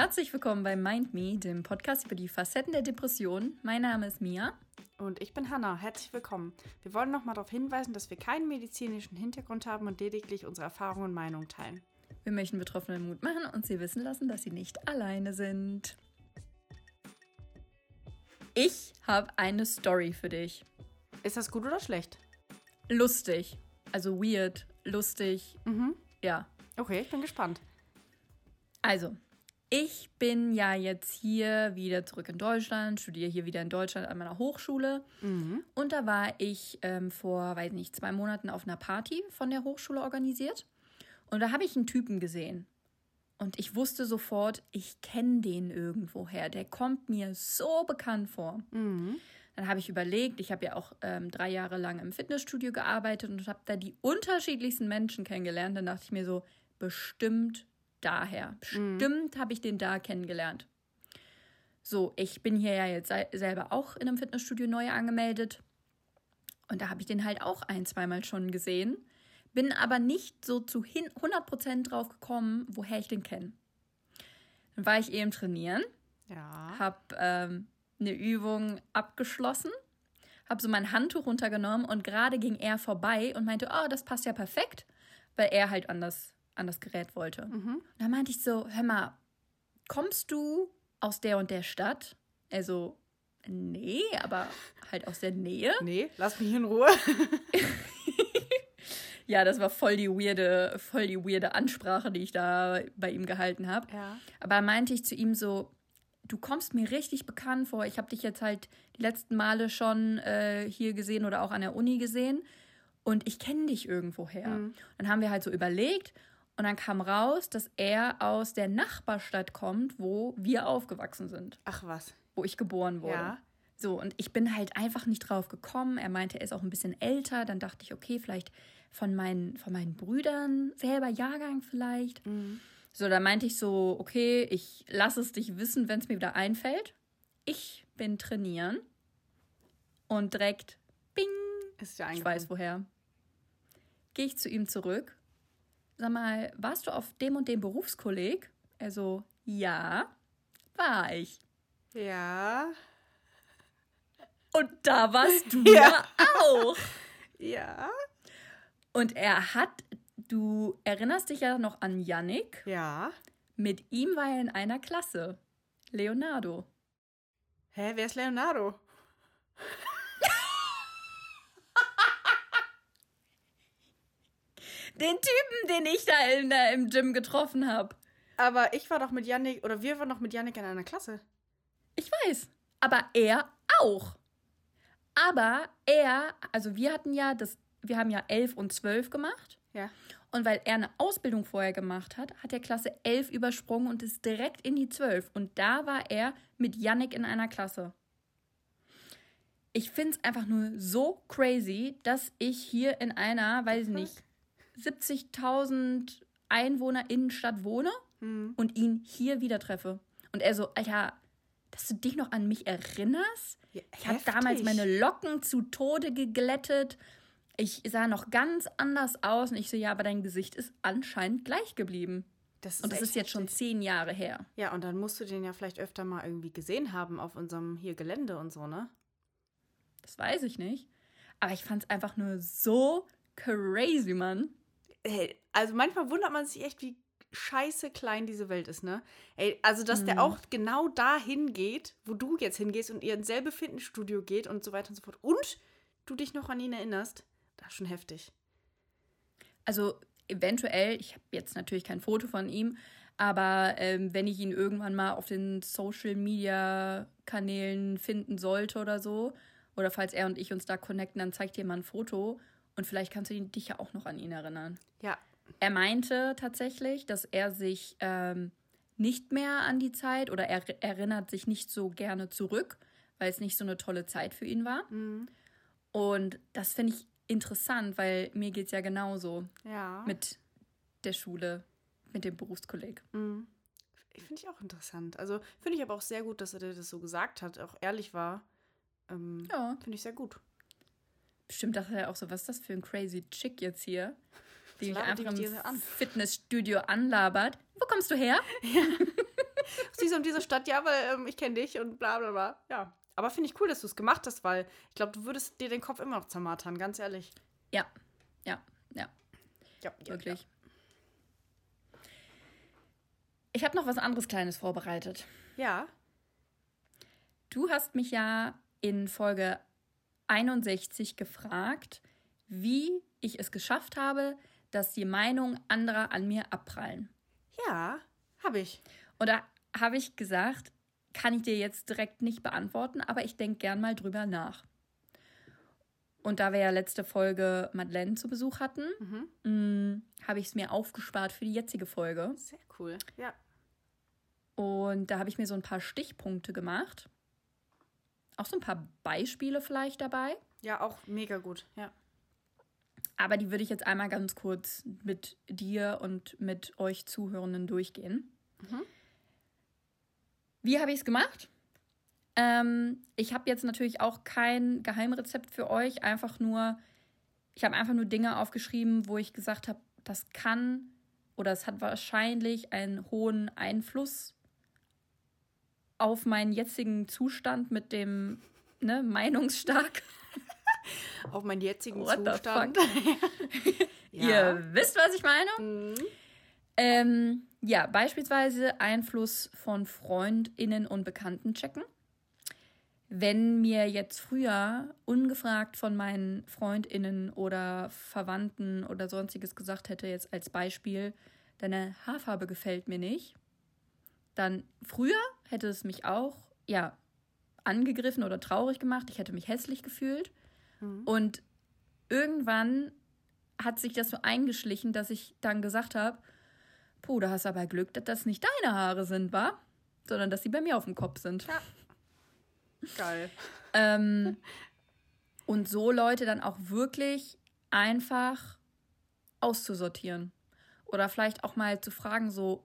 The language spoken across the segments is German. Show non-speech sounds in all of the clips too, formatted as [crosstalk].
Herzlich willkommen bei Mind Me, dem Podcast über die Facetten der Depression. Mein Name ist Mia. Und ich bin Hanna. Herzlich willkommen. Wir wollen nochmal darauf hinweisen, dass wir keinen medizinischen Hintergrund haben und lediglich unsere Erfahrungen und Meinungen teilen. Wir möchten Betroffenen Mut machen und sie wissen lassen, dass sie nicht alleine sind. Ich habe eine Story für dich. Ist das gut oder schlecht? Lustig. Also weird, lustig. Mhm. Ja. Okay, ich bin gespannt. Also, ich bin ja jetzt hier wieder zurück in Deutschland, studiere hier wieder in Deutschland an meiner Hochschule. Mhm. Und da war ich ähm, vor, weiß nicht, zwei Monaten auf einer Party von der Hochschule organisiert. Und da habe ich einen Typen gesehen. Und ich wusste sofort, ich kenne den irgendwoher. Der kommt mir so bekannt vor. Mhm. Dann habe ich überlegt, ich habe ja auch ähm, drei Jahre lang im Fitnessstudio gearbeitet und habe da die unterschiedlichsten Menschen kennengelernt. Dann dachte ich mir so, bestimmt daher. Bestimmt habe ich den da kennengelernt. So, ich bin hier ja jetzt selber auch in einem Fitnessstudio neu angemeldet. Und da habe ich den halt auch ein, zweimal schon gesehen. Bin aber nicht so zu hin 100% drauf gekommen, woher ich den kenne. Dann war ich eben trainieren Ja. habe ähm, eine Übung abgeschlossen, habe so mein Handtuch runtergenommen und gerade ging er vorbei und meinte, oh, das passt ja perfekt, weil er halt an das, an das Gerät wollte. Mhm. Und da meinte ich so, hör mal, kommst du aus der und der Stadt? Also, nee, aber halt aus der Nähe. [laughs] Nee, lass mich in Ruhe. [laughs] Ja, das war voll die weirde, voll die weirde Ansprache, die ich da bei ihm gehalten habe. Ja. Aber meinte ich zu ihm so, du kommst mir richtig bekannt vor. Ich habe dich jetzt halt die letzten Male schon äh, hier gesehen oder auch an der Uni gesehen und ich kenne dich irgendwoher. Mhm. Dann haben wir halt so überlegt und dann kam raus, dass er aus der Nachbarstadt kommt, wo wir aufgewachsen sind, Ach was. wo ich geboren wurde. Ja. So, und ich bin halt einfach nicht drauf gekommen. Er meinte, er ist auch ein bisschen älter. Dann dachte ich, okay, vielleicht von meinen, von meinen Brüdern selber Jahrgang vielleicht. Mhm. So, da meinte ich so, okay, ich lasse es dich wissen, wenn es mir wieder einfällt. Ich bin trainieren und direkt, bing, Ist ja ich weiß woher. Gehe ich zu ihm zurück. Sag mal, warst du auf dem und dem Berufskolleg? Er so, ja, war ich. Ja. Und da warst du [laughs] Ja. ja auch. Ja. Und er hat, du erinnerst dich ja noch an Yannick. Ja. Mit ihm war er in einer Klasse. Leonardo. Hä, wer ist Leonardo? Den Typen, den ich da, in der, im Gym getroffen habe. Aber ich war doch mit Yannick, oder wir waren doch mit Yannick in einer Klasse. Ich weiß. Aber er auch. Aber er, also wir hatten ja das, wir haben ja 11 und 12 gemacht. Ja. Und weil er eine Ausbildung vorher gemacht hat, hat er Klasse 11 übersprungen und ist direkt in die 12. Und da war er mit Yannick in einer Klasse. Ich finde es einfach nur so crazy, dass ich hier in einer, weiß ich nicht, 70.000 Einwohner Innenstadt wohne Hm. und ihn hier wieder treffe. Und er so, Alter, dass du dich noch an mich erinnerst? ja Ich habe damals meine Locken zu Tode geglättet. Ich sah noch ganz anders aus. Und ich so, ja, aber dein Gesicht ist anscheinend gleich geblieben. Das ist Und das ist jetzt schon heftig. zehn Jahre her. Ja, und dann musst du den ja vielleicht öfter mal irgendwie gesehen haben auf unserem hier Gelände und so, ne? Das weiß ich nicht. Aber ich fand es einfach nur so crazy, Mann. Hey, also manchmal wundert man sich echt, wie scheiße klein diese Welt ist, ne? Ey, also dass Mhm. der auch genau dahin geht, wo du jetzt hingehst und ihr ins selbe Fitnessstudio geht und so weiter und so fort. Und du dich noch an ihn erinnerst, das ist schon heftig. Also eventuell, ich habe jetzt natürlich kein Foto von ihm, aber ähm, wenn ich ihn irgendwann mal auf den Social Media Kanälen finden sollte oder so, oder falls er und ich uns da connecten, dann zeigt dir mal ein Foto und vielleicht kannst du ihn- dich ja auch noch an ihn erinnern. Ja. Er meinte tatsächlich, dass er sich ähm, nicht mehr an die Zeit oder er erinnert sich nicht so gerne zurück, weil es nicht so eine tolle Zeit für ihn war. Mhm. Und das finde ich interessant, weil mir geht es ja genauso Ja. mit der Schule, mit dem Berufskolleg. Mhm. Finde ich auch interessant. Also finde ich aber auch sehr gut, dass er dir das so gesagt hat, auch ehrlich war. Ähm, Ja. Finde ich sehr gut. Bestimmt dachte er auch so, was ist das für ein crazy Chick jetzt hier, die mich die einfach mit im an? Fitnessstudio anlabert. Wo kommst du her? aus dieser und dieser Stadt, ja, weil ähm, ich kenne dich und bla bla bla. Ja. Aber finde ich cool, dass du es gemacht hast, weil ich glaube, du würdest dir den Kopf immer noch zermartern, ganz ehrlich. Ja, ja, ja, Ja, ja, wirklich. Ich habe noch was anderes Kleines vorbereitet. Ja. Du hast mich ja in Folge 61 gefragt, wie ich es geschafft habe, dass die Meinungen anderer an mir abprallen. Ja, habe ich. Und da habe ich gesagt, kann ich dir jetzt direkt nicht beantworten, aber ich denke gern mal drüber nach. Und da wir ja letzte Folge Madeleine zu Besuch hatten, mh, habe ich es mir aufgespart für die jetzige Folge. Sehr cool. Ja. Und da habe ich mir so ein paar Stichpunkte gemacht. Auch so ein paar Beispiele vielleicht dabei. Ja, auch mega gut. Ja. Aber die würde ich jetzt einmal ganz kurz mit dir und mit euch Zuhörenden durchgehen. Wie habe ich es gemacht? Ähm, ich habe jetzt natürlich auch kein Geheimrezept für euch. Einfach nur, ich habe einfach nur Dinge aufgeschrieben, wo ich gesagt habe, das kann oder es hat wahrscheinlich einen hohen Einfluss auf meinen jetzigen Zustand mit dem ne, meinungsstark. [laughs] Auf meinen jetzigen What Zustand. [laughs] ja. Ihr wisst, was ich meine? Mhm. Ähm, ja, beispielsweise Einfluss von FreundInnen und Bekannten checken. Wenn mir jetzt früher ungefragt von meinen FreundInnen oder Verwandten oder sonstiges gesagt hätte, jetzt als Beispiel, deine Haarfarbe gefällt mir nicht, dann früher hätte es mich auch, ja, angegriffen oder traurig gemacht. Ich hätte mich hässlich gefühlt. Und irgendwann hat sich das so eingeschlichen, dass ich dann gesagt habe, puh, da hast aber Glück, dass das nicht deine Haare sind, wa? Sondern dass sie bei mir auf dem Kopf sind. Geil. Ähm, [laughs] und so Leute dann auch wirklich einfach auszusortieren. Oder vielleicht auch mal zu fragen, so,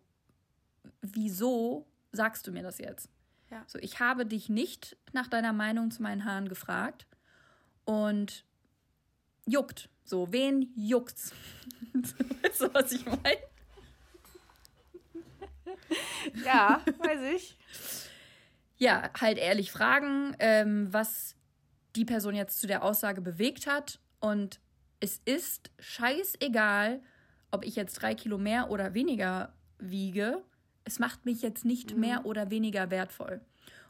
wieso sagst du mir das jetzt? Ja. So, ich habe dich nicht nach deiner Meinung zu meinen Haaren gefragt und juckt. So, wen juckt's? [laughs] weißt du, was ich meine? Ja, weiß ich. ja, halt ehrlich fragen, ähm, was die Person jetzt zu der Aussage bewegt hat. Und es ist scheißegal, ob ich jetzt drei Kilo mehr oder weniger wiege. Es macht mich jetzt nicht mehr oder weniger wertvoll.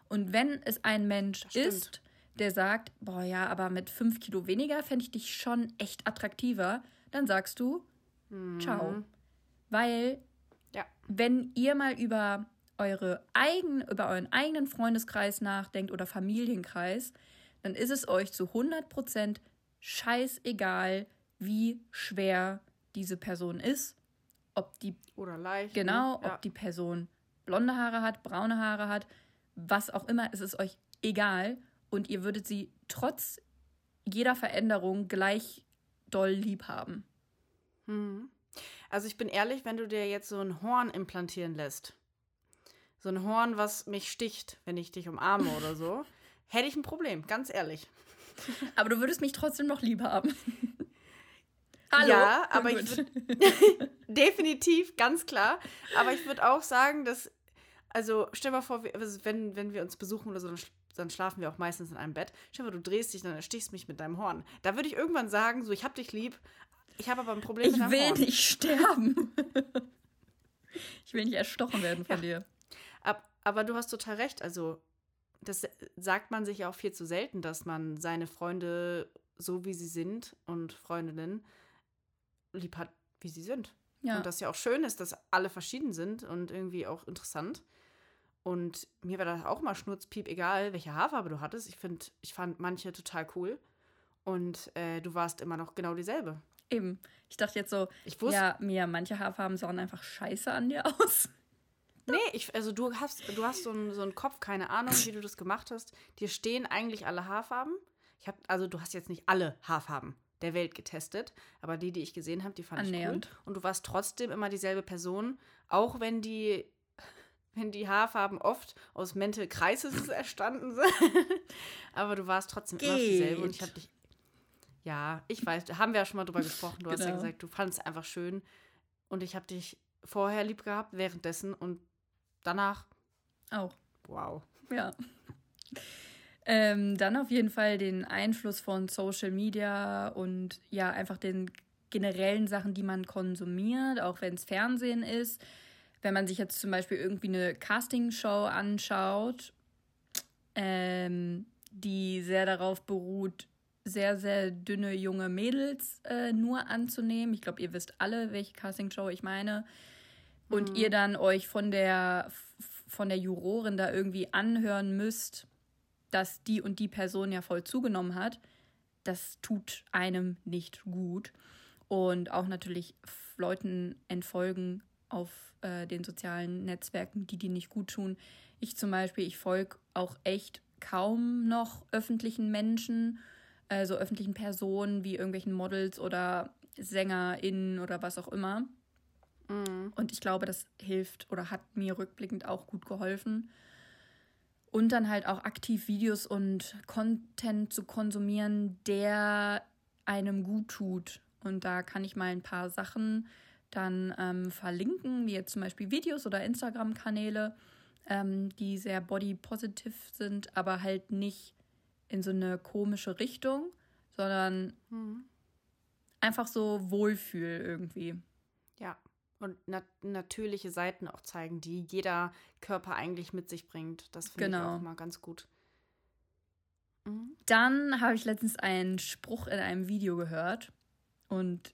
Und wenn es ein Mensch ist, der sagt, boah ja, aber mit fünf Kilo weniger fände ich dich schon echt attraktiver, dann sagst du, ciao. Weil Ja. wenn ihr mal über eure eigen, über euren eigenen Freundeskreis nachdenkt oder Familienkreis, dann ist es euch zu 100% scheißegal, wie schwer diese Person ist, ob die Oder leicht. genau, Ne? Ja. ob die Person blonde Haare hat, braune Haare hat, was auch immer, es ist euch egal und ihr würdet sie trotz jeder Veränderung gleich doll lieb haben. Also ich bin ehrlich, wenn du dir jetzt so ein Horn implantieren lässt, so ein Horn, was mich sticht, wenn ich dich umarme oder so, [laughs] hätte ich ein Problem, ganz ehrlich. Aber du würdest mich trotzdem noch lieb haben. [laughs] Hallo? Ja, aber gut. ich würd, [laughs] definitiv, ganz klar. Aber ich würde auch sagen, dass, also stell mal vor, wir- also wenn, wenn wir uns besuchen oder so, dann, dann schlafen wir auch meistens in einem Bett. Stell mal, du drehst dich, dann erstichst mich mit deinem Horn. Da würde ich irgendwann sagen, so, ich hab dich lieb, ich habe aber ein Problem Ich mit deinem will Horn. nicht sterben. [laughs] ich will nicht erstochen werden von dir. Ab, aber du hast total recht. Also, das sagt man sich ja auch viel zu selten, dass man seine Freunde so wie sie sind und Freundinnen lieb hat, wie sie sind. Ja. Und das ja auch schön ist, dass alle verschieden sind und irgendwie auch interessant. Und mir war das auch mal schnurzpiep egal, welche Haarfarbe du hattest. Ich finde, ich fand manche total cool. Und äh, du warst immer noch genau dieselbe. Eben. Ich dachte jetzt so, Ich wusste, ja, Mia, manche Haarfarben sahen einfach scheiße an dir [laughs] aus. Nee, ich, also du hast, du hast so einen, so einen Kopf, keine Ahnung, wie du das gemacht hast. Dir stehen eigentlich alle Haarfarben. Ich habe, also du hast jetzt nicht alle Haarfarben der Welt getestet, aber die, die ich gesehen habe, die fand Annähernd. ich cool. Und du warst trotzdem immer dieselbe Person, auch wenn die, [laughs] wenn die Haarfarben oft aus Mental Crisis [laughs] erstanden sind. [laughs] aber du warst trotzdem immer noch dieselbe und ich Geht. habe dich. Ja, ich weiß, da haben wir ja schon mal drüber gesprochen. Du hast ja Genau. gesagt, du fandest es einfach schön und ich habe dich vorher lieb gehabt, währenddessen und danach Auch. Wow. Ja. Ähm, dann auf jeden Fall den Einfluss von Social Media und ja, einfach den generellen Sachen, die man konsumiert, auch wenn es Fernsehen ist. Wenn man sich jetzt zum Beispiel irgendwie eine Castingshow anschaut, ähm, die sehr darauf beruht, sehr, sehr dünne junge Mädels äh, nur anzunehmen. Ich glaube, ihr wisst alle, welche Castingshow ich meine. Und Mhm. ihr dann euch von der, von der Jurorin da irgendwie anhören müsst, dass die und die Person ja voll zugenommen hat. Das tut einem nicht gut. Und auch natürlich Leuten entfolgen auf äh, den sozialen Netzwerken, die die nicht gut tun. Ich zum Beispiel, ich folge auch echt kaum noch öffentlichen Menschen, also öffentlichen Personen wie irgendwelchen Models oder SängerInnen oder was auch immer. Mhm. Und ich glaube, das hilft oder hat mir rückblickend auch gut geholfen. Und dann halt auch aktiv Videos und Content zu konsumieren, der einem gut tut. Und da kann ich mal ein paar Sachen dann ähm, verlinken, wie jetzt zum Beispiel Videos oder Instagram-Kanäle, ähm, die sehr body-positive sind, aber halt nicht in so eine komische Richtung, sondern Mhm. einfach so Wohlfühl irgendwie. Und nat natürliche Seiten auch zeigen, die jeder Körper eigentlich mit sich bringt. Das finde Genau. ich auch mal ganz gut. Mhm. Dann habe ich letztens einen Spruch in einem Video gehört und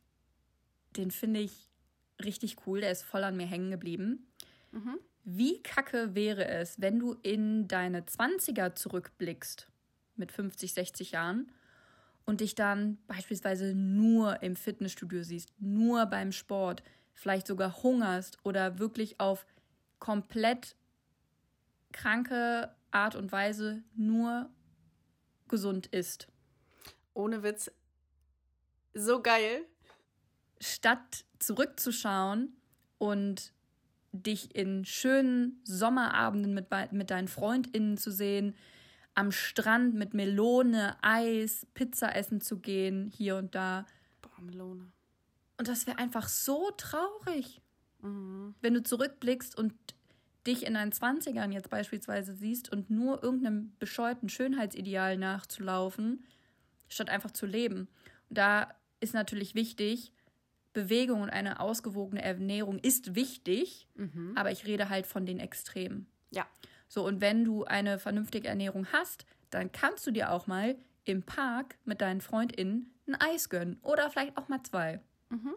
den finde ich richtig cool. Der ist voll an mir hängen geblieben. Mhm. Wie kacke wäre es, wenn du in deine 20er zurückblickst mit 50, 60 Jahren und dich dann beispielsweise nur im Fitnessstudio siehst, nur beim Sport, vielleicht sogar hungerst oder wirklich auf komplett kranke Art und Weise nur gesund isst. Ohne Witz. So geil. statt zurückzuschauen und dich in schönen Sommerabenden mit, mit deinen FreundInnen zu sehen, am Strand mit Melone, Eis, Pizza essen zu gehen, hier und da. Boah, Melone. Und das wäre einfach so traurig, Mhm. wenn du zurückblickst und dich in deinen 20ern jetzt beispielsweise siehst und nur irgendeinem bescheuerten Schönheitsideal nachzulaufen, statt einfach zu leben. Und da ist natürlich wichtig, Bewegung und eine ausgewogene Ernährung ist wichtig, Mhm. aber ich rede halt von den Extremen. Ja. So, und wenn du eine vernünftige Ernährung hast, dann kannst du dir auch mal im Park mit deinen FreundInnen ein Eis gönnen. Oder vielleicht auch mal zwei. Mhm.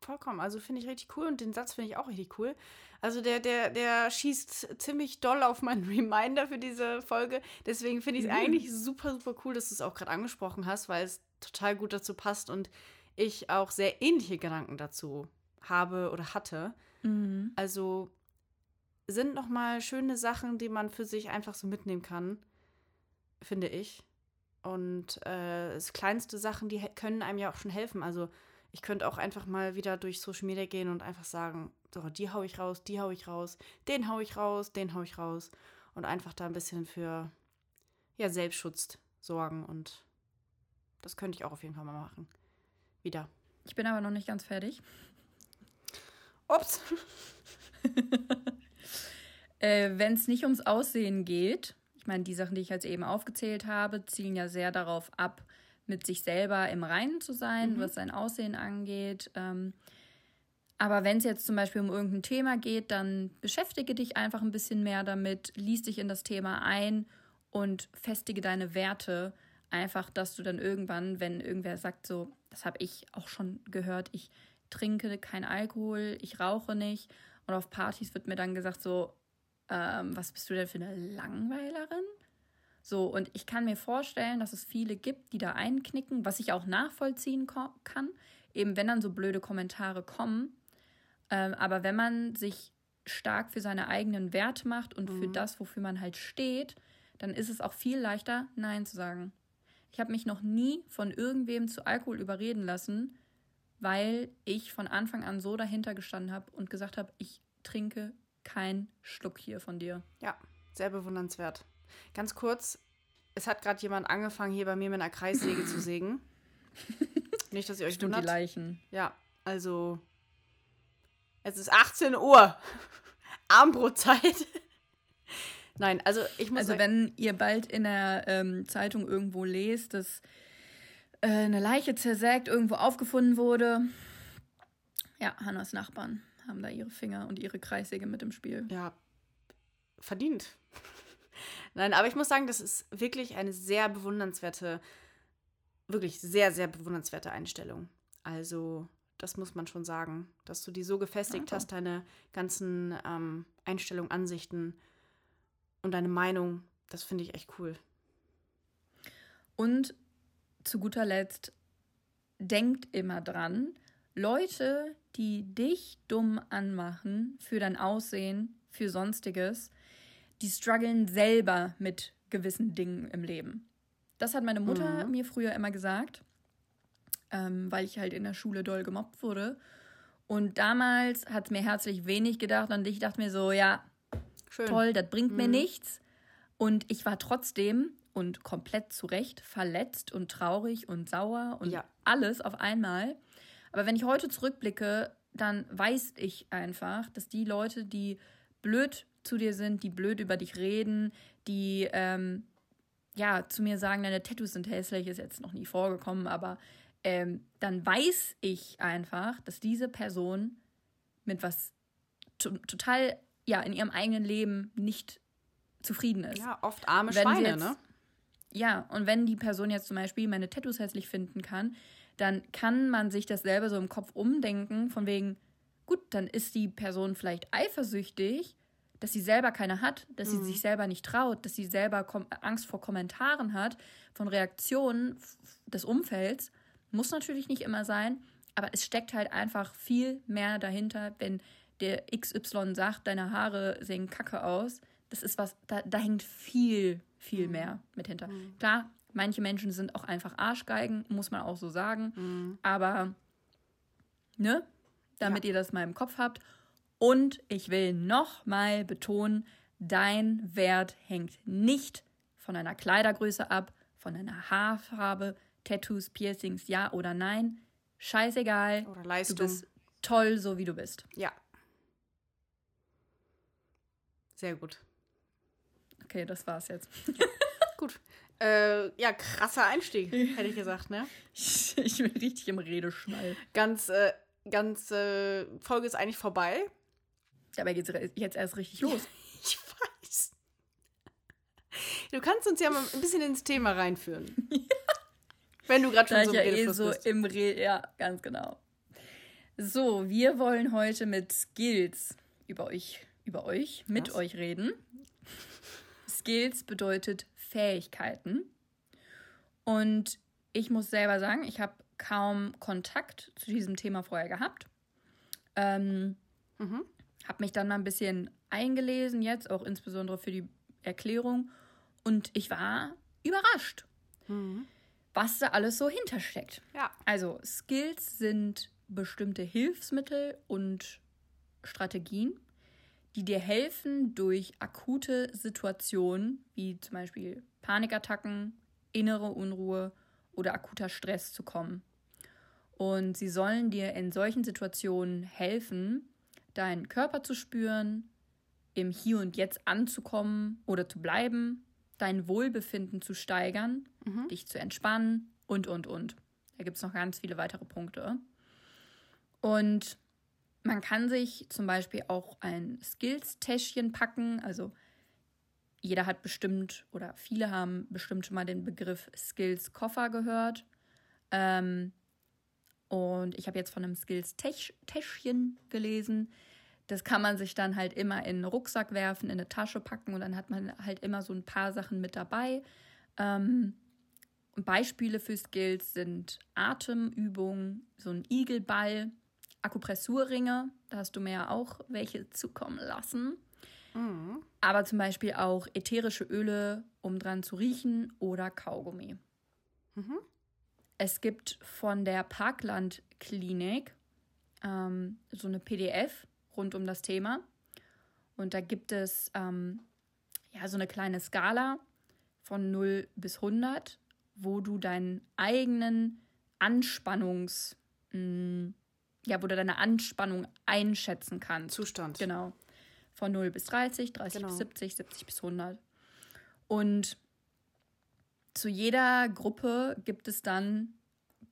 Vollkommen. Also finde ich richtig cool und den Satz finde ich auch richtig cool. Also der, der, der schießt ziemlich doll auf meinen [laughs] Reminder für diese Folge. Deswegen finde ich es Mhm. eigentlich super, super cool, dass du es auch gerade angesprochen hast, weil es total gut dazu passt und ich auch sehr ähnliche Gedanken dazu habe oder hatte. Mhm. Also sind nochmal schöne Sachen, die man für sich einfach so mitnehmen kann, finde ich. Und äh, das kleinste Sachen, die können einem ja auch schon helfen. Also ich könnte auch einfach mal wieder durch Social Media gehen und einfach sagen, so, die hau ich raus, die hau ich raus, den hau ich raus, den hau ich raus. Und einfach da ein bisschen für ja, Selbstschutz sorgen. Und das könnte ich auch auf jeden Fall mal machen. Wieder. Ich bin aber noch nicht ganz fertig. Ups. [laughs] Äh, Wenn es nicht ums Aussehen geht, ich meine, die Sachen, die ich jetzt eben aufgezählt habe, zielen ja sehr darauf ab, mit sich selber im Reinen zu sein, Mhm. was sein Aussehen angeht. Ähm, aber wenn es jetzt zum Beispiel um irgendein Thema geht, dann beschäftige dich einfach ein bisschen mehr damit, lies dich in das Thema ein und festige deine Werte. Einfach, dass du dann irgendwann, wenn irgendwer sagt, so, das habe ich auch schon gehört, ich trinke kein Alkohol, ich rauche nicht. Und auf Partys wird mir dann gesagt, so, ähm, was bist du denn für eine Langweilerin? So, und ich kann mir vorstellen, dass es viele gibt, die da einknicken, was ich auch nachvollziehen kann, eben wenn dann so blöde Kommentare kommen. Ähm, aber wenn man sich stark für seine eigenen Werte macht und für Mhm. das, wofür man halt steht, dann ist es auch viel leichter, Nein zu sagen. Ich habe mich noch nie von irgendwem zu Alkohol überreden lassen, weil ich von Anfang an so dahinter gestanden habe und gesagt habe, ich trinke keinen Schluck hier von dir. Ja, sehr bewundernswert. Ganz kurz, es hat gerade jemand angefangen, hier bei mir mit einer Kreissäge zu sägen. [laughs] Nicht, dass ihr euch Stimmt die wundert. Leichen. Ja, also es ist 18 Uhr. [laughs] Armbrotzeit. [laughs] Nein, also ich muss Also wenn ihr bald in der ähm, Zeitung irgendwo lest, dass äh, eine Leiche zersägt irgendwo aufgefunden wurde, ja, Hannas Nachbarn haben da ihre Finger und ihre Kreissäge mit im Spiel. Ja, verdient. [laughs] Nein, aber ich muss sagen, das ist wirklich eine sehr bewundernswerte, wirklich sehr, sehr bewundernswerte Einstellung. Also, das muss man schon sagen, dass du die so gefestigt Danke. hast, deine ganzen ähm, Einstellungen, Ansichten und deine Meinung. Das finde ich echt cool. Und zu guter Letzt, denkt immer dran, Leute, die dich dumm anmachen für dein Aussehen, für sonstiges, die strugglen selber mit gewissen Dingen im Leben. Das hat meine Mutter Mhm. mir früher immer gesagt, ähm, weil ich halt in der Schule doll gemobbt wurde. Und damals hat es mir herzlich wenig gedacht und ich dachte mir so, ja, Schön. toll, das bringt mir Mhm. nichts. Und ich war trotzdem und komplett zu Recht verletzt und traurig und sauer und Ja. alles auf einmal. Aber wenn ich heute zurückblicke, dann weiß ich einfach, dass die Leute, die blöd zu dir sind, die blöd über dich reden, die ähm, ja zu mir sagen, deine Tattoos sind hässlich, ist jetzt noch nie vorgekommen, aber ähm, dann weiß ich einfach, dass diese Person mit was to total ja in ihrem eigenen Leben nicht zufrieden ist. Ja, oft arme Wenn Schweine, jetzt- ne? Ja, und wenn die Person jetzt zum Beispiel meine Tattoos hässlich finden kann, dann kann man sich das selber so im Kopf umdenken, von wegen, gut, dann ist die Person vielleicht eifersüchtig, dass sie selber keine hat, dass sie sich selber nicht traut, dass sie selber Angst vor Kommentaren hat, von Reaktionen des Umfelds. Muss natürlich nicht immer sein, aber es steckt halt einfach viel mehr dahinter, wenn der XY sagt, deine Haare sehen kacke aus. Das ist was, da, da hängt viel, viel mehr mit hinter. Klar, manche Menschen sind auch einfach Arschgeigen, muss man auch so sagen. Aber, ne, damit ihr das mal im Kopf habt. Und ich will noch mal betonen, dein Wert hängt nicht von deiner Kleidergröße ab, von deiner Haarfarbe, Tattoos, Piercings, ja oder nein. Scheißegal. Oder Du Leistung. bist toll, so wie du bist. Ja. Sehr gut. Okay, das war's jetzt. [laughs] Gut. Äh, ja, krasser Einstieg, hätte ich gesagt, ne? [laughs] Ich bin richtig im Redeschwall. Ganz, äh, ganz, äh, Folge ist eigentlich vorbei. Dabei geht's jetzt erst richtig los. [laughs] Ich weiß. Du kannst uns ja mal ein bisschen ins Thema reinführen. [laughs] Wenn du gerade Da schon ich so im ja eh so bist. im Re ja, ganz genau. So, wir wollen heute mit Skills über euch, über euch, mit Was? euch reden. Skills bedeutet Fähigkeiten. Und ich muss selber sagen, ich habe kaum Kontakt zu diesem Thema vorher gehabt. Ähm, Mhm. habe mich dann mal ein bisschen eingelesen, jetzt auch insbesondere für die Erklärung. Und ich war überrascht, Mhm. was da alles so hintersteckt. Ja. Also Skills sind bestimmte Hilfsmittel und Strategien, die dir helfen, durch akute Situationen wie zum Beispiel Panikattacken, innere Unruhe oder akuter Stress zu kommen. Und sie sollen dir in solchen Situationen helfen, deinen Körper zu spüren, im Hier und Jetzt anzukommen oder zu bleiben, dein Wohlbefinden zu steigern, Mhm. dich zu entspannen und, und, und. Da gibt es noch ganz viele weitere Punkte. Und man kann sich zum Beispiel auch ein Skills-Täschchen packen. Also jeder hat bestimmt oder viele haben bestimmt schon mal den Begriff Skills-Koffer gehört. Ähm, und ich habe jetzt von einem Skills-Täschchen gelesen. Das kann man sich dann halt immer in einen Rucksack werfen, in eine Tasche packen und dann hat man halt immer so ein paar Sachen mit dabei. Ähm, Beispiele für Skills sind Atemübungen, so ein Igelball, Akupressurringe, da hast du mir ja auch welche zukommen lassen. Mhm. Aber zum Beispiel auch ätherische Öle, um dran zu riechen oder Kaugummi. Mhm. Es gibt von der Parkland Klinik ähm, so eine PDF rund um das Thema. Und da gibt es ähm, ja so eine kleine Skala von 0 bis 100, wo du deinen eigenen Anspannungs, mh, ja, wo du deine Anspannung einschätzen kannst. Zustand. Genau. Von 0 bis 30, 30 Genau. bis 70, 70 bis 100. Und zu jeder Gruppe gibt es dann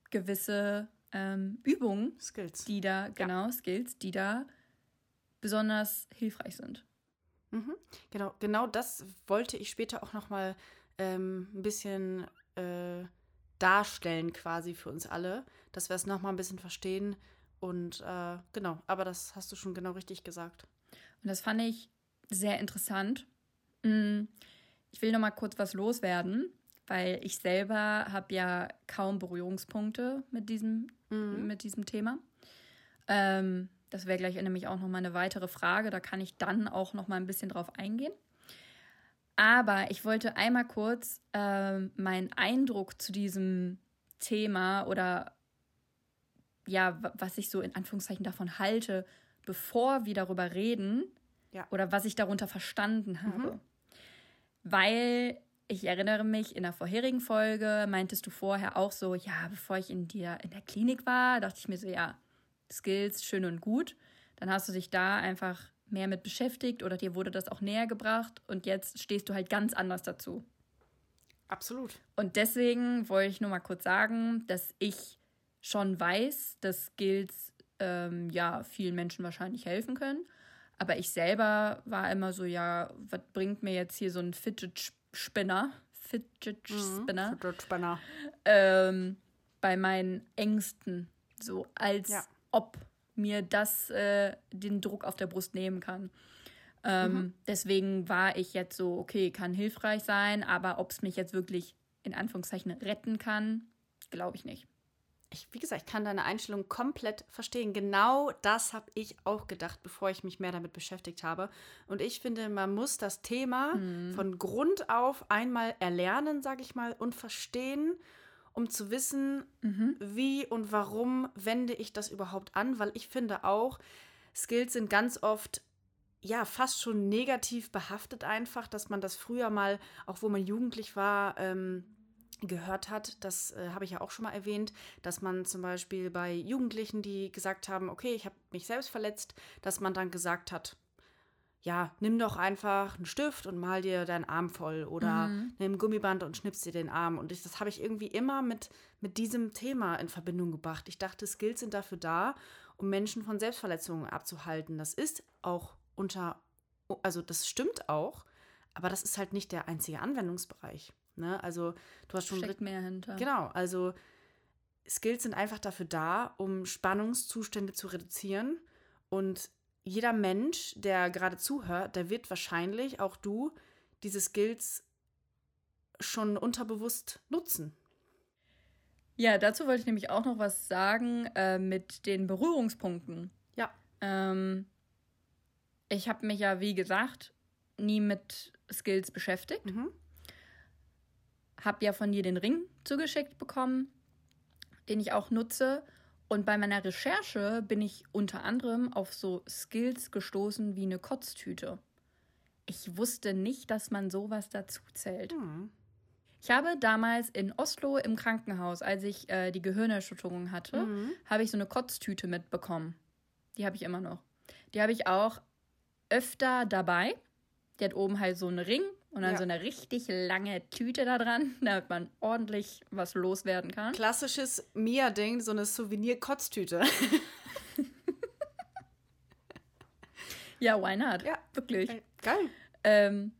gewisse ähm, Übungen, Skills. die da, genau, Skills, die da besonders hilfreich sind. Mhm. Genau, genau das wollte ich später auch noch mal ähm, ein bisschen äh, darstellen quasi für uns alle, dass wir es noch mal ein bisschen verstehen und äh, genau, aber das hast du schon genau richtig gesagt. Und das fand ich sehr interessant. Mm, Ich will noch mal kurz was loswerden, weil ich selber habe ja kaum Berührungspunkte mit diesem, Mhm. mit diesem Thema. Ähm, das wäre gleich nämlich auch noch mal eine weitere Frage. Da kann ich dann auch noch mal ein bisschen drauf eingehen. Aber ich wollte einmal kurz ähm, meinen Eindruck zu diesem Thema oder ja, wa- was ich so in Anführungszeichen davon halte, bevor wir darüber reden Ja. oder was ich darunter verstanden habe. Weil ich erinnere mich, in der vorherigen Folge meintest du vorher auch so, ja, bevor ich in, dir, in der Klinik war, dachte ich mir so, ja, Skills, schön und gut. Dann hast du dich da einfach mehr mit beschäftigt oder dir wurde das auch näher gebracht und jetzt stehst du halt ganz anders dazu. Absolut. Und deswegen wollte ich nur mal kurz sagen, dass ich schon weiß, dass Skills ähm, ja vielen Menschen wahrscheinlich helfen können. Aber ich selber war immer so, ja, was bringt mir jetzt hier so ein Fidget Spinner, Fidget Spinner, Fidget Spinner. ähm, bei meinen Ängsten, so als Ja. ob mir das äh, den Druck auf der Brust nehmen kann. Ähm, Deswegen war ich jetzt so, okay, kann hilfreich sein, aber ob es mich jetzt wirklich in Anführungszeichen retten kann, glaube ich nicht. Ich, wie gesagt, ich kann deine Einstellung komplett verstehen. Genau das habe ich auch gedacht, bevor ich mich mehr damit beschäftigt habe. Und ich finde, man muss das Thema von Grund auf einmal erlernen, sage ich mal, und verstehen, um zu wissen, wie und warum wende ich das überhaupt an. Weil ich finde auch, Skills sind ganz oft ja, fast schon negativ behaftet einfach, dass man das früher mal, auch wo man jugendlich war, ähm, gehört hat. Das äh, habe ich ja auch schon mal erwähnt, dass man zum Beispiel bei Jugendlichen, die gesagt haben, okay, ich habe mich selbst verletzt, dass man dann gesagt hat, ja, nimm doch einfach einen Stift und mal dir deinen Arm voll oder nimm ein Gummiband und schnippst dir den Arm. Und ich, das habe ich irgendwie immer mit, mit diesem Thema in Verbindung gebracht. Ich dachte, Skills sind dafür da, um Menschen von Selbstverletzungen abzuhalten. Das ist auch unter, also das stimmt auch, aber das ist halt nicht der einzige Anwendungsbereich. Ne? Also du hast schon Steckt mehr hinter. Genau, also Skills sind einfach dafür da, um Spannungszustände zu reduzieren. Und jeder Mensch, der gerade zuhört, der wird wahrscheinlich, auch du, diese Skills schon unterbewusst nutzen. Ja, dazu wollte ich nämlich auch noch was sagen äh, mit den Berührungspunkten. Ja. Ähm, ich habe mich ja, wie gesagt, nie mit Skills beschäftigt. Mhm. Habe ja von dir den Ring zugeschickt bekommen, den ich auch nutze. Und bei meiner Recherche bin ich unter anderem auf so Skills gestoßen wie eine Kotztüte. Ich wusste nicht, dass man sowas dazu zählt. Hm. Ich habe damals in Oslo im Krankenhaus, als ich äh, die Gehirnerschütterung hatte, Mhm. habe ich so eine Kotztüte mitbekommen. Die habe ich immer noch. Die habe ich auch öfter dabei. Die hat oben halt so einen Ring und dann Ja. so eine richtig lange Tüte da dran, [laughs] damit man ordentlich was loswerden kann. Klassisches Mia-Ding, so eine Souvenir-Kotztüte. [laughs] Ja, why not? Ja. Wirklich. Geil. Ähm,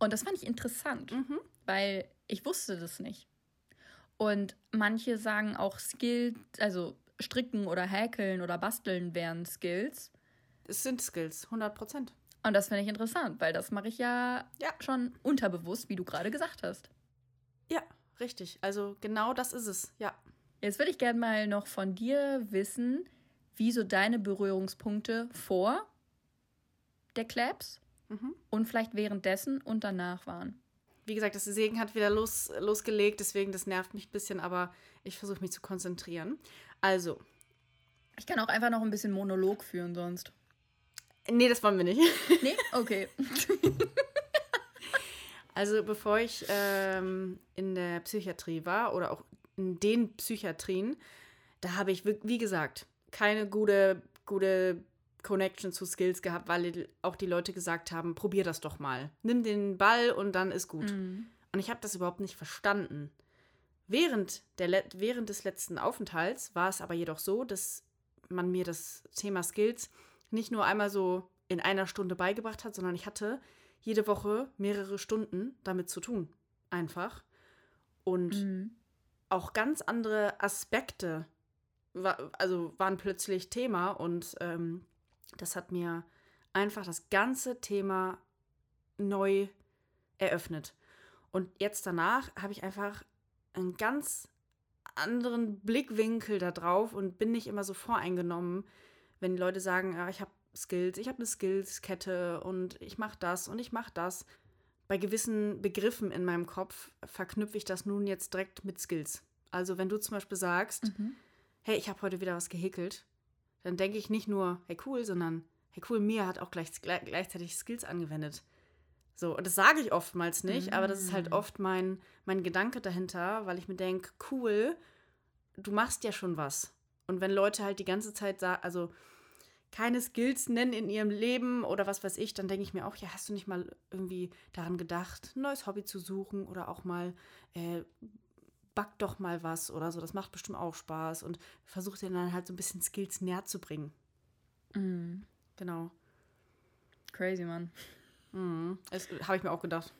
und das fand ich interessant, Mhm. weil ich wusste das nicht. Und manche sagen auch Skills, also stricken oder häkeln oder basteln wären Skills. Es sind Skills, 100 Prozent. Und das finde ich interessant, weil das mache ich ja, Ja. schon unterbewusst, wie du gerade gesagt hast. Ja, richtig. Also genau das ist es. Ja. Jetzt würde ich gerne mal noch von dir wissen, wie so deine Berührungspunkte vor der Claps Mhm. und vielleicht währenddessen und danach waren. Wie gesagt, das Segen hat wieder los, losgelegt, deswegen das nervt mich ein bisschen, aber ich versuche mich zu konzentrieren. Also, Ich kann auch einfach noch ein bisschen Monolog führen sonst. Nee, das wollen wir nicht. Nee? Okay. [laughs] Also, bevor ich ähm, in der Psychiatrie war oder auch in den Psychiatrien, da habe ich, wi- wie gesagt, keine gute, gute Connection zu Skills gehabt, weil auch die Leute gesagt haben, probier das doch mal. Nimm den Ball und dann ist gut. Mhm. Und ich habe das überhaupt nicht verstanden. Während, der, während des letzten Aufenthalts war es aber jedoch so, dass man mir das Thema Skills nicht nur einmal so in einer Stunde beigebracht hat, sondern ich hatte jede Woche mehrere Stunden damit zu tun. Einfach. Und Mhm. auch ganz andere Aspekte wa also waren plötzlich Thema und ähm, das hat mir einfach das ganze Thema neu eröffnet. Und jetzt danach habe ich einfach einen ganz anderen Blickwinkel da drauf und bin nicht immer so voreingenommen, wenn die Leute sagen, ja, ich habe Skills, ich habe eine Skills-Kette und ich mache das und ich mache das. Bei gewissen Begriffen in meinem Kopf verknüpfe ich das nun jetzt direkt mit Skills. Also wenn du zum Beispiel sagst, Mhm. hey, ich habe heute wieder was gehäkelt, dann denke ich nicht nur, hey cool, sondern hey cool, Mia hat auch gleich, gleich, gleichzeitig Skills angewendet. So, und das sage ich oftmals nicht, aber das ist halt Mm. oft mein, mein Gedanke dahinter, weil ich mir denke, cool, du machst ja schon was. Und wenn Leute halt die ganze Zeit sagen, also keine Skills nennen in ihrem Leben oder was weiß ich, dann denke ich mir auch, ja, hast du nicht mal irgendwie daran gedacht, ein neues Hobby zu suchen oder auch mal, äh, back doch mal was oder so, das macht bestimmt auch Spaß und versuch dir dann halt so ein bisschen Skills näher zu bringen. Mhm. Genau. Crazy, Mann. Mhm. Das habe ich mir auch gedacht.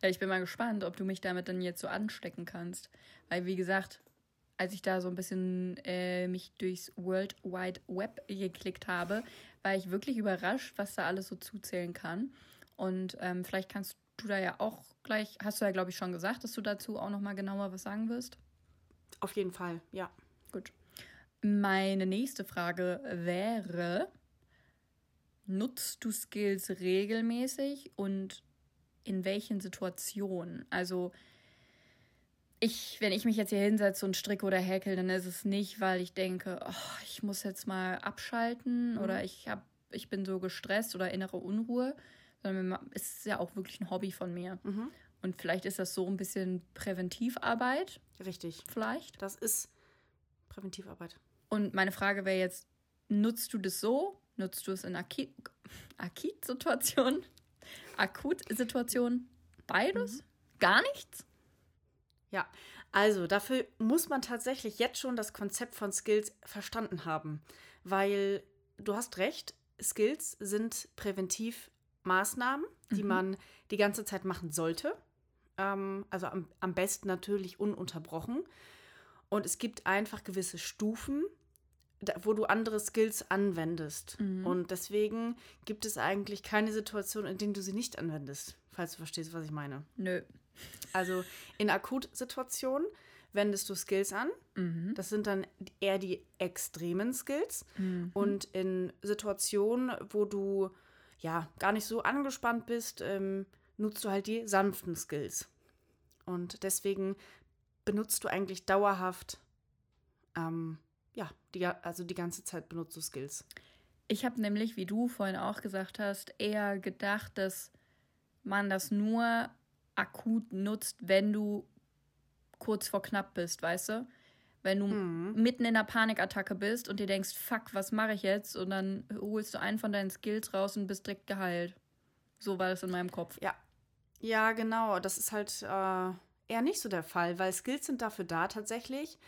Ja, ich bin mal gespannt, ob du mich damit dann jetzt so anstecken kannst. Weil, wie gesagt, als ich da so ein bisschen äh, mich durchs World Wide Web geklickt habe, war ich wirklich überrascht, was da alles so zuzählen kann. Und ähm, vielleicht kannst du da ja auch gleich, hast du ja, glaube ich, schon gesagt, dass du dazu auch nochmal genauer was sagen wirst. Auf jeden Fall, ja. Gut. Meine nächste Frage wäre: Nutzt du Skills regelmäßig und in welchen Situationen? Also, ich, wenn ich mich jetzt hier hinsetze und stricke oder häkel, dann ist es nicht, weil ich denke, oh, ich muss jetzt mal abschalten Mhm. oder ich hab, ich bin so gestresst oder innere Unruhe, sondern es ist ja auch wirklich ein Hobby von mir. Mhm. Und vielleicht ist das so ein bisschen Präventivarbeit, Richtig. vielleicht. Das ist Präventivarbeit. Und meine Frage wäre jetzt, nutzt du das so? Nutzt du es in Aki- Akut-Situationen? Akut-Situationen? Beides? Gar nichts? Ja, also dafür muss man tatsächlich jetzt schon das Konzept von Skills verstanden haben, weil du hast recht, Skills sind Präventivmaßnahmen, die Mhm. man die ganze Zeit machen sollte. Ähm, also am, am besten natürlich ununterbrochen. Und es gibt einfach gewisse Stufen, da, wo du andere Skills anwendest. Mhm. Und deswegen gibt es eigentlich keine Situation, in denen du sie nicht anwendest, falls du verstehst, was ich meine. Nö. Also in Akutsituationen wendest du Skills an. Mhm. Das sind dann eher die extremen Skills. Mhm. Und in Situationen, wo du ja gar nicht so angespannt bist, ähm, nutzt du halt die sanften Skills. Und deswegen benutzt du eigentlich dauerhaft, ähm, ja, die, also die ganze Zeit benutzt du Skills. Ich habe nämlich, wie du vorhin auch gesagt hast, eher gedacht, dass man das nur akut nutzt, wenn du kurz vor knapp bist, weißt du? Wenn du Mhm. mitten in einer Panikattacke bist und dir denkst, fuck, was mache ich jetzt? Und dann holst du einen von deinen Skills raus und bist direkt geheilt. So war das in meinem Kopf. Ja. Ja, genau. Das ist halt äh, eher nicht so der Fall, weil Skills sind dafür da, tatsächlich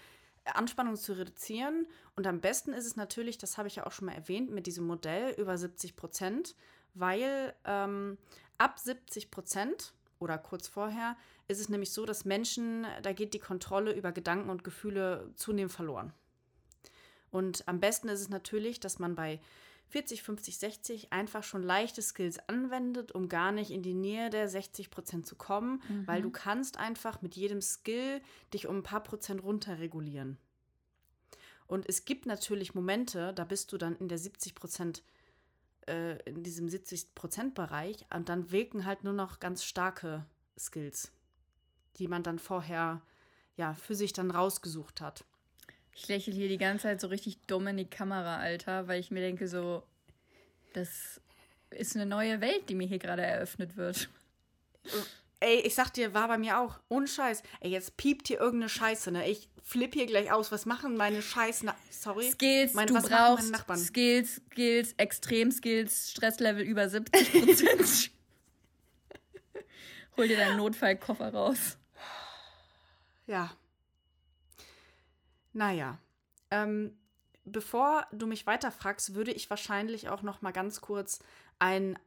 Anspannung zu reduzieren. Und am besten ist es natürlich, das habe ich ja auch schon mal erwähnt, mit diesem Modell über 70 Prozent, weil ähm, ab 70 Prozent oder kurz vorher ist es nämlich so, dass Menschen, da geht die Kontrolle über Gedanken und Gefühle zunehmend verloren. Und am besten ist es natürlich, dass man bei 40, 50, 60 einfach schon leichte Skills anwendet, um gar nicht in die Nähe der 60 Prozent zu kommen, weil du kannst einfach mit jedem Skill dich um ein paar Prozent runterregulieren. Und es gibt natürlich Momente, da bist du dann in der 70 Prozent, äh, in diesem 70 Prozent Bereich und dann wirken halt nur noch ganz starke Skills, die man dann vorher ja für sich dann rausgesucht hat. Ich lächle hier die ganze Zeit so richtig dumm in die Kamera, Alter, weil ich mir denke, so, das ist eine neue Welt, die mir hier gerade eröffnet wird. Ey, ich sag dir, war bei mir auch. Ohne Scheiß. Ey, jetzt piept hier irgendeine Scheiße, ne? Ich flipp hier gleich aus. Was machen meine Scheiß... Na Sorry. Skills, mein, du was meine brauchst Nachbarn? Skills, Skills, Extrem-Skills, Stresslevel über 70 Prozent. [laughs] Hol dir deinen Notfallkoffer raus. Ja. Naja. Ähm, bevor du mich weiterfragst, würde ich wahrscheinlich auch noch mal ganz kurz ein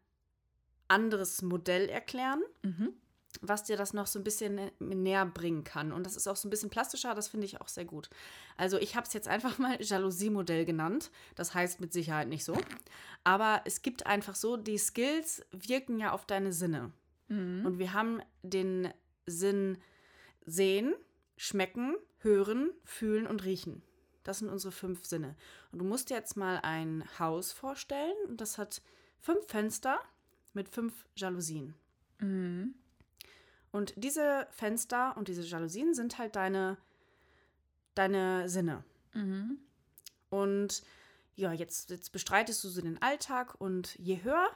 anderes Modell erklären, Mhm. Was dir das noch so ein bisschen nä- näher bringen kann. Und das ist auch so ein bisschen plastischer, das finde ich auch sehr gut. Also ich habe es jetzt einfach mal [laughs] Jalousie-Modell genannt. Das heißt mit Sicherheit nicht so. Aber es gibt einfach so, die Skills wirken ja auf deine Sinne. Mhm. Und wir haben den Sinn sehen, schmecken, hören, fühlen und riechen. Das sind unsere fünf Sinne. Und du musst dir jetzt mal ein Haus vorstellen und das hat fünf Fenster mit fünf Jalousien. Mhm. Und diese Fenster und diese Jalousien sind halt deine, deine Sinne. Mhm. Und ja, jetzt, jetzt bestreitest du so den Alltag und je höher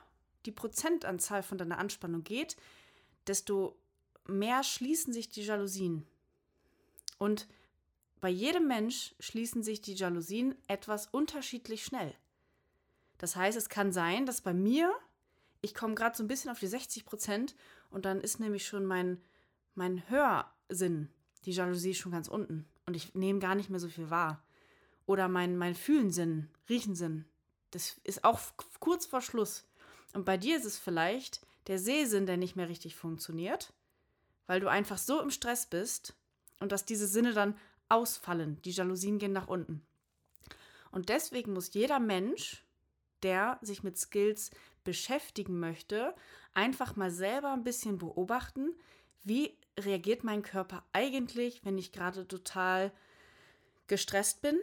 die Prozentanzahl von deiner Anspannung geht, desto mehr schließen sich die Jalousien. Und bei jedem Mensch schließen sich die Jalousien etwas unterschiedlich schnell. Das heißt, es kann sein, dass bei mir, ich komme gerade so ein bisschen auf die 60 Prozent und dann ist nämlich schon mein, mein Hörsinn, die Jalousie schon ganz unten. Und ich nehme gar nicht mehr so viel wahr. Oder mein, mein Fühlensinn, Riechensinn. Das ist auch kurz vor Schluss. Und bei dir ist es vielleicht der Sehsinn, der nicht mehr richtig funktioniert, weil du einfach so im Stress bist und dass diese Sinne dann ausfallen. Die Jalousien gehen nach unten. Und deswegen muss jeder Mensch, der sich mit Skills beschäftigen möchte, einfach mal selber ein bisschen beobachten, wie reagiert mein Körper eigentlich, wenn ich gerade total gestresst bin.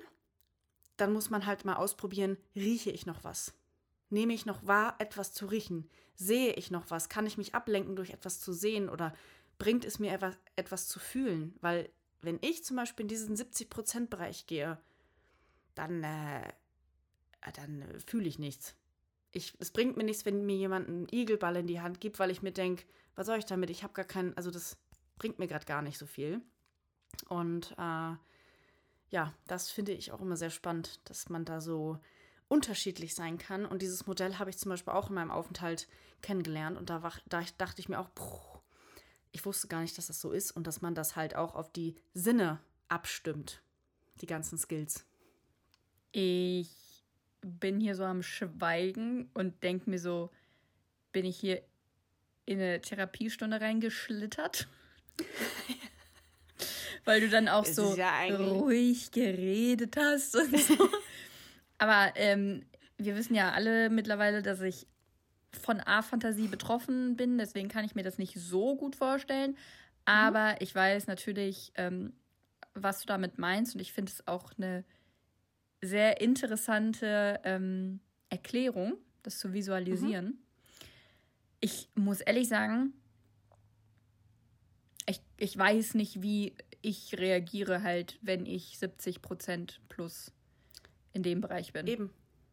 Dann muss man halt mal ausprobieren, rieche ich noch was? Nehme ich noch wahr, etwas zu riechen? Sehe ich noch was? Kann ich mich ablenken durch etwas zu sehen oder bringt es mir etwas, etwas zu fühlen? Weil wenn ich zum Beispiel in diesen 70%-Bereich gehe, dann, äh, dann äh, fühle ich nichts. Ich, es bringt mir nichts, wenn mir jemand einen Igelball in die Hand gibt, weil ich mir denke, was soll ich damit? Ich habe gar keinen, also das bringt mir gerade gar nicht so viel. Und äh, ja, das finde ich auch immer sehr spannend, dass man da so unterschiedlich sein kann. Und dieses Modell habe ich zum Beispiel auch in meinem Aufenthalt kennengelernt. Und da, wach, da dachte ich mir auch, boah, ich wusste gar nicht, dass das so ist und dass man das halt auch auf die Sinne abstimmt, die ganzen Skills. Ich bin hier so am Schweigen und denke mir so, bin ich hier in eine Therapiestunde reingeschlittert? [laughs] Weil du dann auch Es so ja ruhig geredet hast und so. [laughs] Aber ähm, wir wissen ja alle mittlerweile, dass ich von A-Fantasie betroffen bin, deswegen kann ich mir das nicht so gut vorstellen. Aber ich weiß natürlich, ähm, was du damit meinst und ich finde es auch eine sehr interessante ähm, Erklärung, das zu visualisieren. Ich muss ehrlich sagen, ich, ich weiß nicht, wie ich reagiere halt, wenn ich 70 Prozent plus in dem Bereich bin. Eben.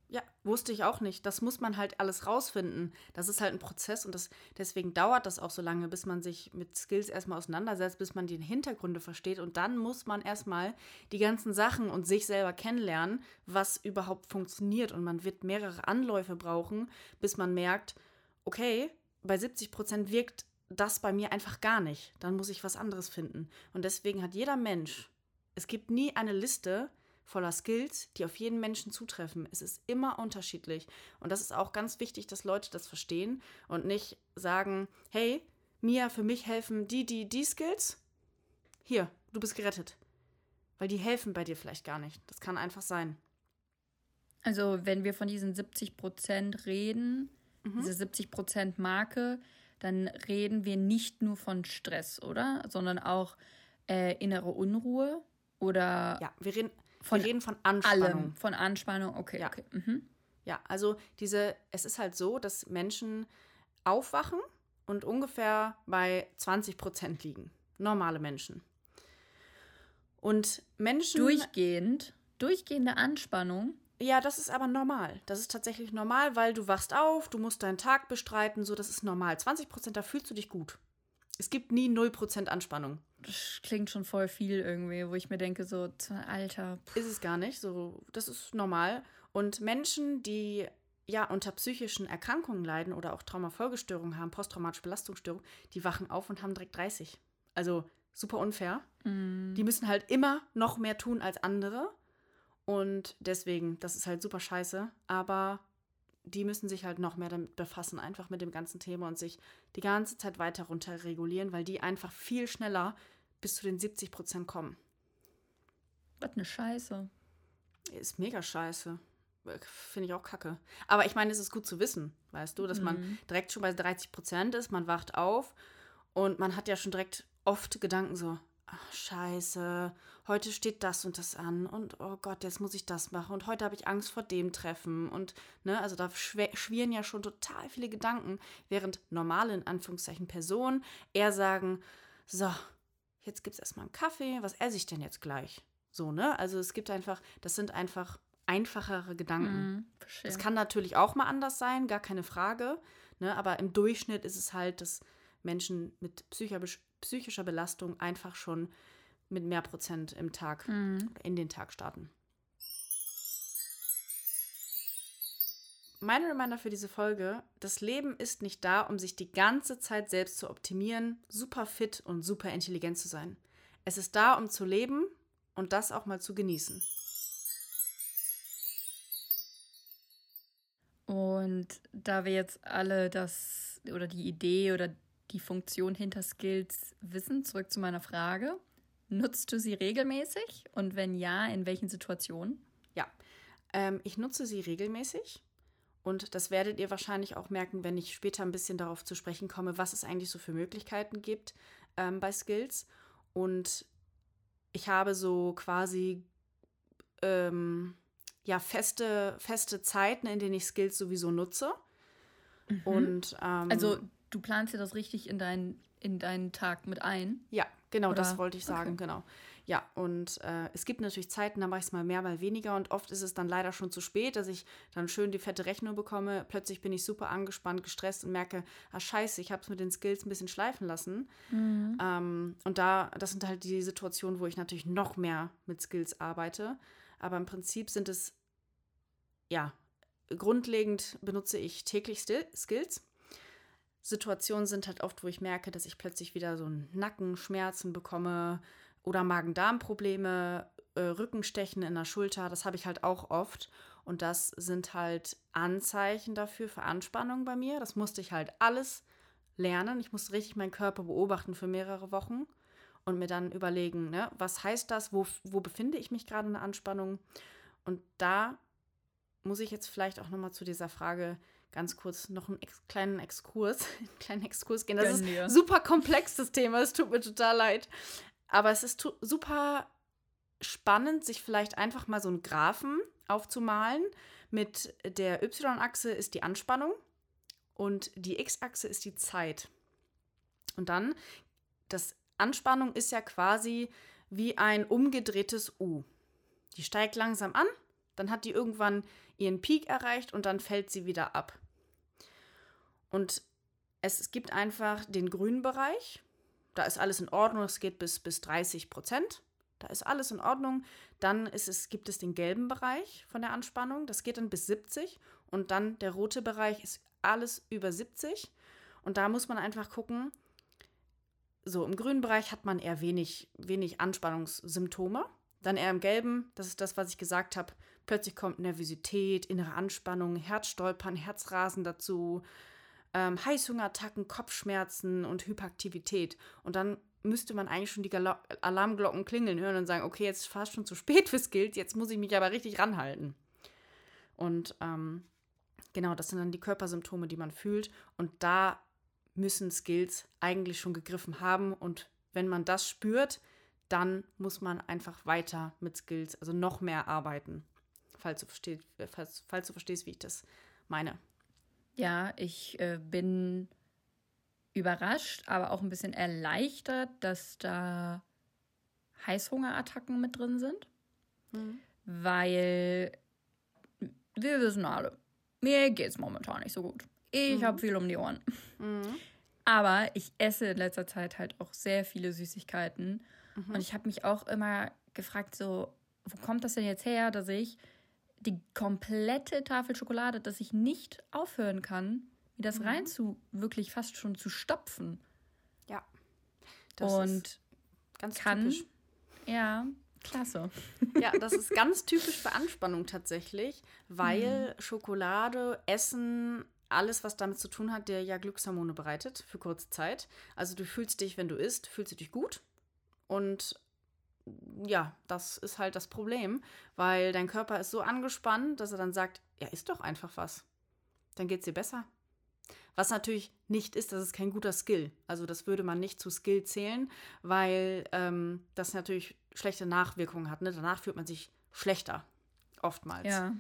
Ja, wusste ich auch nicht. Das muss man halt alles rausfinden. Das ist halt ein Prozess und das, deswegen dauert das auch so lange, bis man sich mit Skills erstmal auseinandersetzt, bis man die Hintergründe versteht. Und dann muss man erstmal die ganzen Sachen und sich selber kennenlernen, was überhaupt funktioniert. Und man wird mehrere Anläufe brauchen, bis man merkt, okay, bei 70 Prozent wirkt das bei mir einfach gar nicht. Dann muss ich was anderes finden. Und deswegen hat jeder Mensch, es gibt nie eine Liste, voller Skills, die auf jeden Menschen zutreffen. Es ist immer unterschiedlich. Und das ist auch ganz wichtig, dass Leute das verstehen und nicht sagen, hey, Mia, für mich helfen die, die, die Skills. Hier, du bist gerettet. Weil die helfen bei dir vielleicht gar nicht. Das kann einfach sein. Also wenn wir von diesen 70 Prozent reden, Mhm. diese 70 Prozent Marke, dann reden wir nicht nur von Stress, oder? Sondern auch äh, innere Unruhe oder Ja, wir reden Von reden von Anspannung. allem. Von Anspannung, okay, Ja. okay. Mhm. Ja, also diese, es ist halt so, dass Menschen aufwachen und ungefähr bei 20 Prozent liegen. Normale Menschen. Und Menschen. Durchgehend, durchgehende Anspannung. Ja, das ist aber normal. Das ist tatsächlich normal, weil du wachst auf, du musst deinen Tag bestreiten, so, das ist normal. 20 Prozent, da fühlst du dich gut. Es gibt nie 0% Anspannung. Das klingt schon voll viel irgendwie, wo ich mir denke, so, Alter. Pff. Ist es gar nicht. So, das ist normal. Und Menschen, die ja unter psychischen Erkrankungen leiden oder auch Traumafolgestörungen haben, posttraumatische Belastungsstörungen, die wachen auf und haben direkt 30. Also super unfair. Mm. Die müssen halt immer noch mehr tun als andere. Und deswegen, das ist halt super scheiße. Aber die müssen sich halt noch mehr damit befassen, einfach mit dem ganzen Thema und sich die ganze Zeit weiter runter regulieren, weil die einfach viel schneller bis zu den 70 Prozent kommen. Was eine Scheiße. Ist mega scheiße. Finde ich auch kacke. Aber ich meine, es ist gut zu wissen, weißt du, dass mhm. man direkt schon bei 30 Prozent ist, man wacht auf und man hat ja schon direkt oft Gedanken so, ach, scheiße, heute steht das und das an und oh Gott, jetzt muss ich das machen und heute habe ich Angst vor dem Treffen und ne, also da schwirren ja schon total viele Gedanken, während normale, in Anführungszeichen, Personen eher sagen, so, jetzt gibt es erstmal einen Kaffee, was esse ich denn jetzt gleich? So, ne? Also es gibt einfach, das sind einfach einfachere Gedanken. Mm, es kann natürlich auch mal anders sein, gar keine Frage, ne? aber im Durchschnitt ist es halt, dass Menschen mit psychischer Belastung einfach schon mit mehr Prozent im Tag, mhm. in den Tag starten. Mein Reminder für diese Folge, das Leben ist nicht da, um sich die ganze Zeit selbst zu optimieren, super fit und super intelligent zu sein. Es ist da, um zu leben und das auch mal zu genießen. Und da wir jetzt alle das oder die Idee oder die Funktion hinter Skills wissen, zurück zu meiner Frage. Nutzt du sie regelmäßig? Und wenn ja, in welchen Situationen? Ja, ähm, ich nutze sie regelmäßig. Und das werdet ihr wahrscheinlich auch merken, wenn ich später ein bisschen darauf zu sprechen komme, was es eigentlich so für Möglichkeiten gibt ähm, bei Skills. Und ich habe so quasi ähm, ja, feste, feste Zeiten, in denen ich Skills sowieso nutze. Mhm. Und, ähm, also du planst dir das richtig in deinen, in deinen Tag mit ein? Ja, genau, Oder? das wollte ich sagen, okay. genau. Ja, und äh, es gibt natürlich Zeiten, da mache ich es mal mehr, mal weniger und oft ist es dann leider schon zu spät, dass ich dann schön die fette Rechnung bekomme. Plötzlich bin ich super angespannt, gestresst und merke, ah scheiße, ich habe es mit den Skills ein bisschen schleifen lassen. Mhm. Ähm, und da, das sind halt die Situationen, wo ich natürlich noch mehr mit Skills arbeite. Aber im Prinzip sind es, ja, grundlegend benutze ich täglich Skills Situationen sind halt oft, wo ich merke, dass ich plötzlich wieder so Nackenschmerzen bekomme oder Magen-Darm-Probleme, äh, Rückenstechen in der Schulter. Das habe ich halt auch oft. Und das sind halt Anzeichen dafür für Anspannung bei mir. Das musste ich halt alles lernen. Ich musste richtig meinen Körper beobachten für mehrere Wochen und mir dann überlegen, ne, was heißt das? Wo, wo befinde ich mich gerade in der Anspannung? Und da muss ich jetzt vielleicht auch nochmal zu dieser Frage ganz kurz noch einen ex kleinen Exkurs, [laughs] einen kleinen Exkurs gehen. Das Gönn ist super komplex, das Thema. Es tut mir total leid. Aber es ist super spannend, sich vielleicht einfach mal so einen Graphen aufzumalen. Mit der Y-Achse ist die Anspannung und die X-Achse ist die Zeit. Und dann, das Anspannung ist ja quasi wie ein umgedrehtes U. Die steigt langsam an, dann hat die irgendwann ihren Peak erreicht und dann fällt sie wieder ab. Und es gibt einfach den grünen Bereich. Da ist alles in Ordnung. Es geht bis, bis 30 Prozent. Da ist alles in Ordnung. Dann ist es, gibt es den gelben Bereich von der Anspannung. Das geht dann bis 70. Und dann der rote Bereich ist alles über 70. Und da muss man einfach gucken. So, im grünen Bereich hat man eher wenig, wenig Anspannungssymptome. Dann eher im gelben, das ist das, was ich gesagt habe. Plötzlich kommt Nervosität, innere Anspannung, Herzstolpern, Herzrasen dazu, ähm, Heißhungerattacken, Kopfschmerzen und Hyperaktivität. Und dann müsste man eigentlich schon die Gal Alarmglocken klingeln hören und sagen, okay, jetzt ist fast schon zu spät [laughs] fürs Guild, jetzt muss ich mich aber richtig ranhalten. Und ähm, genau, das sind dann die Körpersymptome, die man fühlt. Und da müssen Skills eigentlich schon gegriffen haben. Und wenn man das spürt, dann muss man einfach weiter mit Skills, also noch mehr arbeiten. Falls du, verstehst, falls, falls du verstehst, wie ich das meine. Ja, ich äh, bin überrascht, aber auch ein bisschen erleichtert, dass da Heißhungerattacken mit drin sind. Mhm. Weil wir wissen alle, mir geht es momentan nicht so gut. Ich mhm. habe viel um die Ohren. Mhm. Aber ich esse in letzter Zeit halt auch sehr viele Süßigkeiten. Mhm. Und ich habe mich auch immer gefragt, so, wo kommt das denn jetzt her, dass ich die komplette Tafel Schokolade, dass ich nicht aufhören kann, mir das rein zu, wirklich fast schon zu stopfen. Ja. Das Und ist ganz kann, typisch. ja, klasse. [laughs] Ja, das ist ganz typisch für Anspannung tatsächlich, weil Schokolade, Essen, alles, was damit zu tun hat, dir ja Glückshormone bereitet für kurze Zeit. Also du fühlst dich, wenn du isst, fühlst du dich gut. Und ja, das ist halt das Problem, weil dein Körper ist so angespannt, dass er dann sagt, ja, isst doch einfach was. Dann geht's dir besser. Was natürlich nicht ist, das ist kein guter Skill. Also das würde man nicht zu Skill zählen, weil ähm, das natürlich schlechte Nachwirkungen hat. Ne? Danach fühlt man sich schlechter, oftmals. Ja,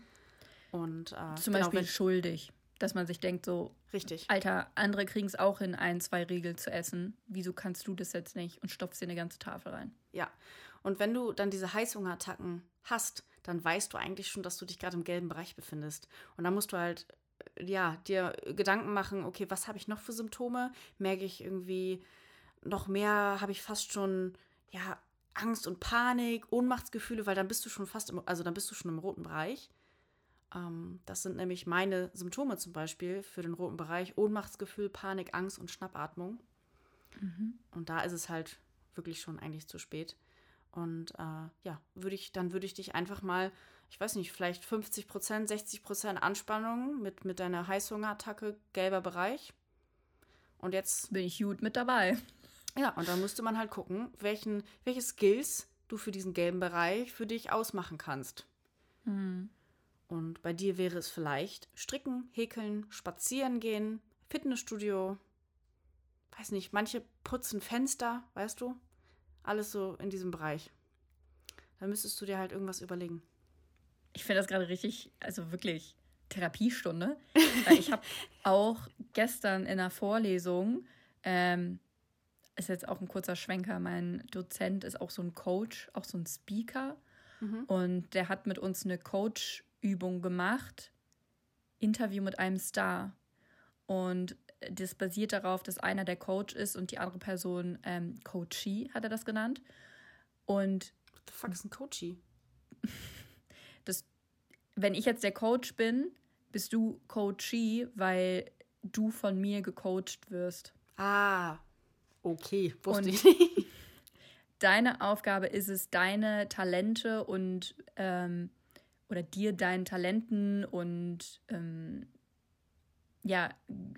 Und äh, zum genau, Beispiel schuldig. Dass man sich denkt, so, richtig. Alter, andere kriegen es auch hin, ein, zwei Riegel zu essen. Wieso kannst du das jetzt nicht? Und stopfst dir eine ganze Tafel rein. Ja. Und wenn du dann diese Heißhungerattacken hast, dann weißt du eigentlich schon, dass du dich gerade im gelben Bereich befindest. Und dann musst du halt, äh, ja, dir Gedanken machen, okay, was habe ich noch für Symptome? Merke ich irgendwie noch mehr, habe ich fast schon, ja, Angst und Panik, Ohnmachtsgefühle, weil dann bist du schon fast im, also dann bist du schon im roten Bereich. Ähm, das sind nämlich meine Symptome zum Beispiel für den roten Bereich. Ohnmachtsgefühl, Panik, Angst und Schnappatmung. Und da ist es halt wirklich schon eigentlich zu spät. Und äh, ja, würde ich, dann würde ich dich einfach mal, ich weiß nicht, vielleicht 50 Prozent, 60 Prozent Anspannung mit, mit deiner Heißhungerattacke, gelber Bereich. Und jetzt, Bin ich gut mit dabei. ja, und dann müsste man halt gucken, welchen, welche Skills du für diesen gelben Bereich für dich ausmachen kannst. Und bei dir wäre es vielleicht stricken, häkeln, spazieren gehen, Fitnessstudio, weiß nicht, manche putzen Fenster, weißt du? Alles so in diesem Bereich. Da müsstest du dir halt irgendwas überlegen. Ich finde das gerade richtig, also wirklich Therapiestunde. [laughs] Weil ich habe auch gestern in einer Vorlesung, ähm, ist jetzt auch ein kurzer Schwenker, mein Dozent ist auch so ein Coach, auch so ein Speaker. Und der hat mit uns eine Coach-Übung gemacht. Interview mit einem Star. Und das basiert darauf, dass einer der Coach ist und die andere Person ähm, Coachee, hat er das genannt. Und What the fuck ist ein Coachie? [laughs] das, wenn ich jetzt der Coach bin, bist du Coachee, weil du von mir gecoacht wirst. Ah, okay, wusste Und- ich nicht. [laughs] Deine Aufgabe ist es, deine Talente und ähm, oder dir deinen Talenten und ähm, ja,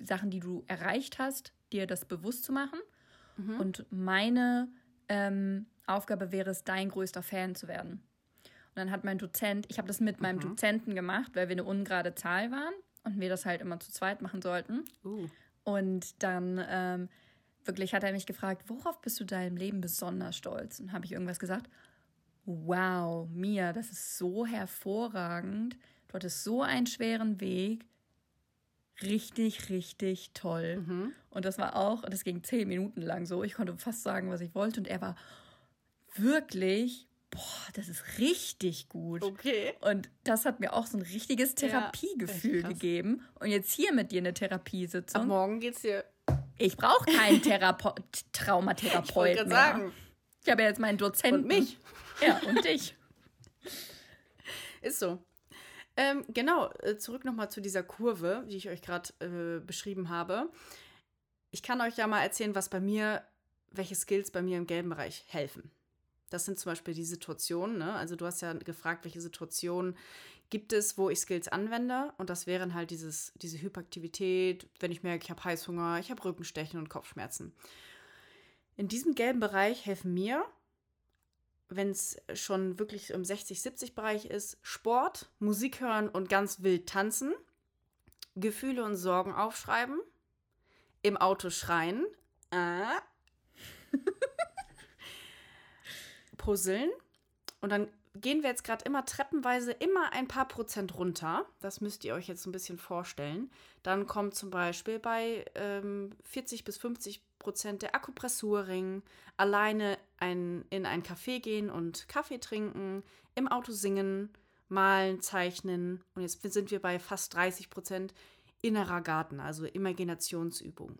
Sachen, die du erreicht hast, dir das bewusst zu machen. Und meine ähm, Aufgabe wäre es, dein größter Fan zu werden. Und dann hat mein Dozent, ich habe das mit meinem Dozenten gemacht, weil wir eine ungerade Zahl waren und wir das halt immer zu zweit machen sollten. Uh, Und dann ähm, wirklich hat er mich gefragt, worauf bist du deinem Leben besonders stolz? Und habe ich irgendwas gesagt, wow, Mia, das ist so hervorragend. Du hattest so einen schweren Weg. Richtig, richtig toll. Und das war auch, das ging zehn Minuten lang so. Ich konnte fast sagen, was ich wollte. Und er war wirklich, boah, das ist richtig gut. okay. Und das hat mir auch so ein richtiges Therapiegefühl krass. gegeben. Und jetzt hier mit dir eine Therapiesitzung. morgen geht's dir. Ich brauche keinen [laughs] Therapo Ich Traumatherapeut wollte mehr. gerade sagen. Ich habe ja jetzt meinen Dozenten. Und mich. Ja, und dich. Ist so. Ähm, genau, äh, zurück nochmal zu dieser Kurve, die ich euch gerade äh, beschrieben habe. Ich kann euch ja mal erzählen, was bei mir, welche Skills bei mir im gelben Bereich helfen. Das sind zum Beispiel die Situationen. Ne? Also du hast ja gefragt, welche Situationen gibt es, wo ich Skills anwende. Und das wären halt dieses, diese Hyperaktivität, wenn ich merke, ich habe Heißhunger, ich habe Rückenstechen und Kopfschmerzen. In diesem gelben Bereich helfen mir, wenn es schon wirklich im 60-70-Bereich ist, Sport, Musik hören und ganz wild tanzen, Gefühle und Sorgen aufschreiben, im Auto schreien, äh, [laughs] puzzeln und dann gehen wir jetzt gerade immer treppenweise immer ein paar Prozent runter. Das müsst ihr euch jetzt ein bisschen vorstellen. Dann kommt zum Beispiel bei ähm, 40 bis 50 Prozent der Akupressurring, alleine ein, in ein Café gehen und Kaffee trinken, im Auto singen, malen, zeichnen. Und jetzt sind wir bei fast 30 Prozent innerer Garten, also Imaginationsübung.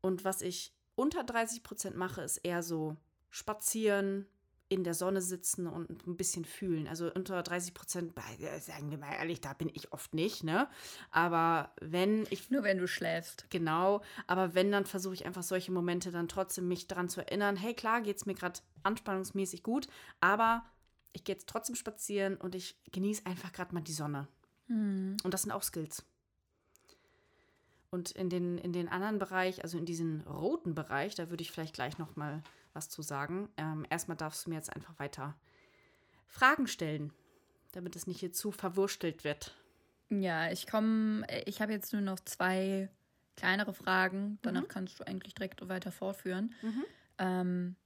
Und was ich unter 30 Prozent mache, ist eher so spazieren, in der Sonne sitzen und ein bisschen fühlen. Also unter 30 Prozent, sagen wir mal ehrlich, da bin ich oft nicht, ne? Aber wenn ich. Nur wenn du schläfst. Genau. Aber wenn, dann versuche ich einfach solche Momente dann trotzdem mich daran zu erinnern, hey, klar, geht es mir gerade anspannungsmäßig gut, aber ich gehe jetzt trotzdem spazieren und ich genieße einfach gerade mal die Sonne. Hm. Und das sind auch Skills. Und in den, in den anderen Bereich, also in diesen roten Bereich, da würde ich vielleicht gleich noch mal was zu sagen. Ähm, erstmal darfst du mir jetzt einfach weiter Fragen stellen, damit es nicht hier zu verwurstelt wird. Ja, ich komme, ich habe jetzt nur noch zwei kleinere Fragen. Danach Mhm. kannst du eigentlich direkt weiter fortführen. Mhm. Ähm,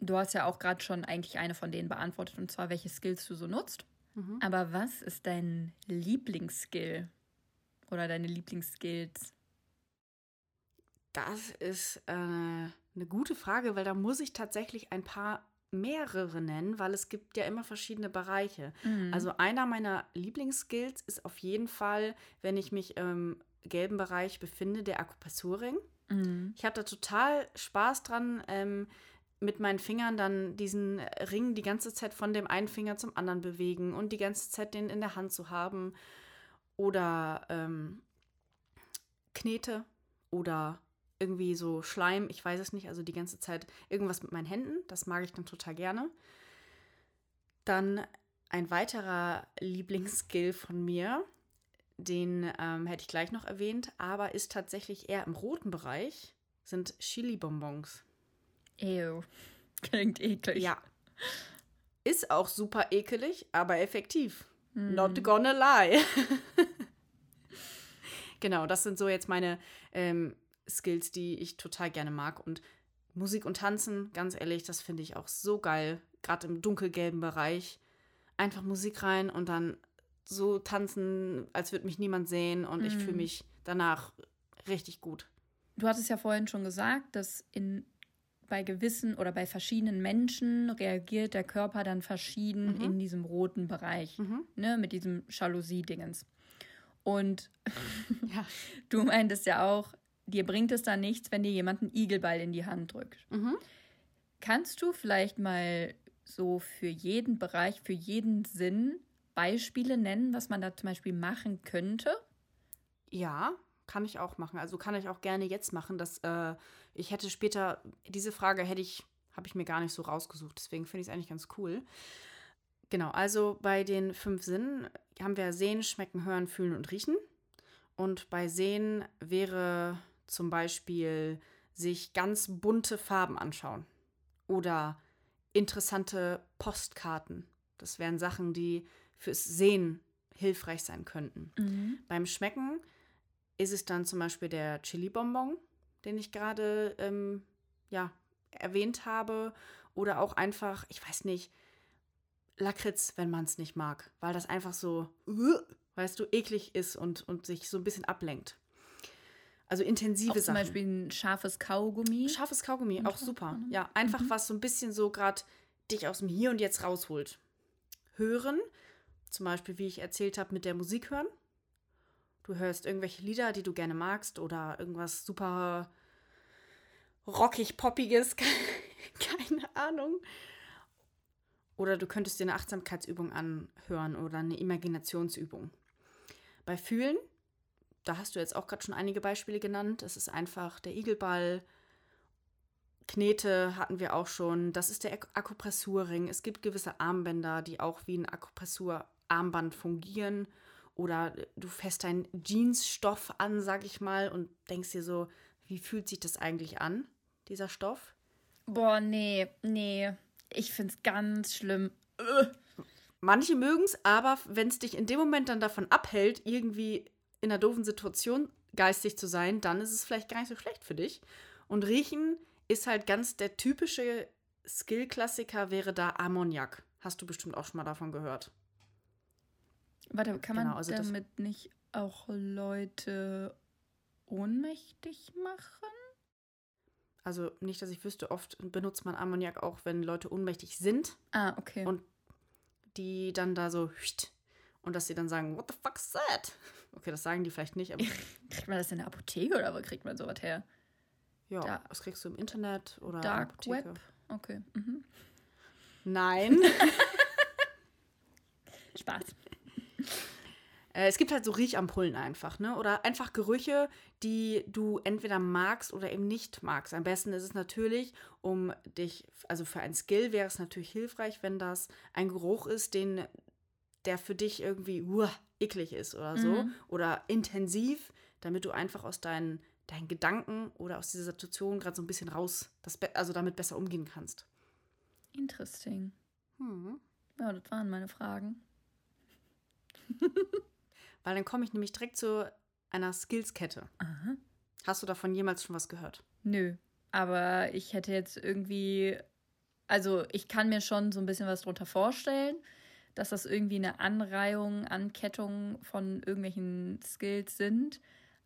du hast ja auch gerade schon eigentlich eine von denen beantwortet, und zwar, welche Skills du so nutzt. Mhm. Aber was ist dein Lieblingsskill? Oder deine Lieblingsskills? Das ist äh, eine gute Frage, weil da muss ich tatsächlich ein paar mehrere nennen, weil es gibt ja immer verschiedene Bereiche. Mhm. Also einer meiner Lieblingsskills ist auf jeden Fall, wenn ich mich im gelben Bereich befinde, der Akupressurring. Mhm. Ich habe da total Spaß dran, ähm, mit meinen Fingern dann diesen Ring die ganze Zeit von dem einen Finger zum anderen bewegen und die ganze Zeit den in der Hand zu haben. Oder ähm, Knete oder irgendwie so Schleim, ich weiß es nicht, also die ganze Zeit irgendwas mit meinen Händen, das mag ich dann total gerne. Dann ein weiterer Lieblingsskill von mir, den ähm, hätte ich gleich noch erwähnt, aber ist tatsächlich eher im roten Bereich, sind Chili-Bonbons. Ew. [laughs] Klingt eklig. Ja. Ist auch super ekelig, aber effektiv. Mhm. Not gonna lie. [laughs] genau, das sind so jetzt meine ähm, Skills, die ich total gerne mag. Und Musik und Tanzen, ganz ehrlich, das finde ich auch so geil. Gerade im dunkelgelben Bereich. Einfach Musik rein und dann so tanzen, als würde mich niemand sehen. Und ich fühle mich danach richtig gut. Du hattest ja vorhin schon gesagt, dass in, bei gewissen oder bei verschiedenen Menschen reagiert der Körper dann verschieden Mhm. in diesem roten Bereich, Mhm. ne, mit diesem Jalousie-Dingens. Und Ja. [laughs] du meintest ja auch, dir bringt es dann nichts, wenn dir jemand einen Igelball in die Hand drückt. Mhm. Kannst du vielleicht mal so für jeden Bereich, für jeden Sinn Beispiele nennen, was man da zum Beispiel machen könnte? Ja, kann ich auch machen. Also kann ich auch gerne jetzt machen. Dass, äh, ich hätte später, diese Frage hätte ich, habe ich mir gar nicht so rausgesucht. Deswegen finde ich es eigentlich ganz cool. Genau, also bei den fünf Sinnen haben wir Sehen, Schmecken, Hören, Fühlen und Riechen. Und bei Sehen wäre zum Beispiel sich ganz bunte Farben anschauen oder interessante Postkarten. Das wären Sachen, die fürs Sehen hilfreich sein könnten. Mhm. Beim Schmecken ist es dann zum Beispiel der Chili-Bonbon, den ich gerade ähm, ja, erwähnt habe. Oder auch einfach, ich weiß nicht, Lakritz, wenn man es nicht mag, weil das einfach so, weißt du, eklig ist und, und sich so ein bisschen ablenkt. Also intensive Auch zum Sachen. Beispiel ein scharfes Kaugummi. Scharfes Kaugummi, auch super. Ja, einfach Mhm. was so ein bisschen so gerade dich aus dem Hier und Jetzt rausholt. Hören, zum Beispiel, wie ich erzählt habe, mit der Musik hören. Du hörst irgendwelche Lieder, die du gerne magst oder irgendwas super rockig, poppiges, [laughs] keine Ahnung. Oder du könntest dir eine Achtsamkeitsübung anhören oder eine Imaginationsübung. Bei Fühlen, da hast du jetzt auch gerade schon einige Beispiele genannt. Es ist einfach der Igelball, Knete hatten wir auch schon. Das ist der Ak- Akupressurring. Es gibt gewisse Armbänder, die auch wie ein Akupressurarmband fungieren. Oder du fässt deinen Jeansstoff an, sag ich mal, und denkst dir so, wie fühlt sich das eigentlich an, dieser Stoff? Boah, nee, nee. Ich find's ganz schlimm. Manche mögen es, aber wenn es dich in dem Moment dann davon abhält, irgendwie in einer doofen Situation geistig zu sein, dann ist es vielleicht gar nicht so schlecht für dich. Und riechen ist halt ganz der typische Skill-Klassiker, wäre da Ammoniak. Hast du bestimmt auch schon mal davon gehört. Warte, kann man Genau, also damit nicht auch Leute ohnmächtig machen? Also nicht, dass ich wüsste, oft benutzt man Ammoniak auch, wenn Leute ohnmächtig sind, Ah, okay. Und- die dann da so und dass sie dann sagen, what the fuck's that? Okay, das sagen die vielleicht nicht, aber [laughs] kriegt man das in der Apotheke oder wo kriegt man sowas her? Ja, da was kriegst du im Internet oder Dark Web? Okay. Mhm. Nein. [laughs] Spaß. Äh, es gibt halt so Riechampullen einfach, ne? Oder einfach Gerüche, die du entweder magst oder eben nicht magst. Am besten ist es natürlich, um dich, also für ein Skill wäre es natürlich hilfreich, wenn das ein Geruch ist, den, der für dich irgendwie uh, eklig ist oder so. Mhm. Oder intensiv, damit du einfach aus deinen, deinen Gedanken oder aus dieser Situation gerade so ein bisschen raus, das, also damit besser umgehen kannst. Interesting. Hm. Ja, das waren meine Fragen. [laughs] Weil dann komme ich nämlich direkt zu einer Skillskette. Aha. Hast du davon jemals schon was gehört? Nö, aber ich hätte jetzt irgendwie, also ich kann mir schon so ein bisschen was drunter vorstellen, dass das irgendwie eine Anreihung, Ankettung von irgendwelchen Skills sind.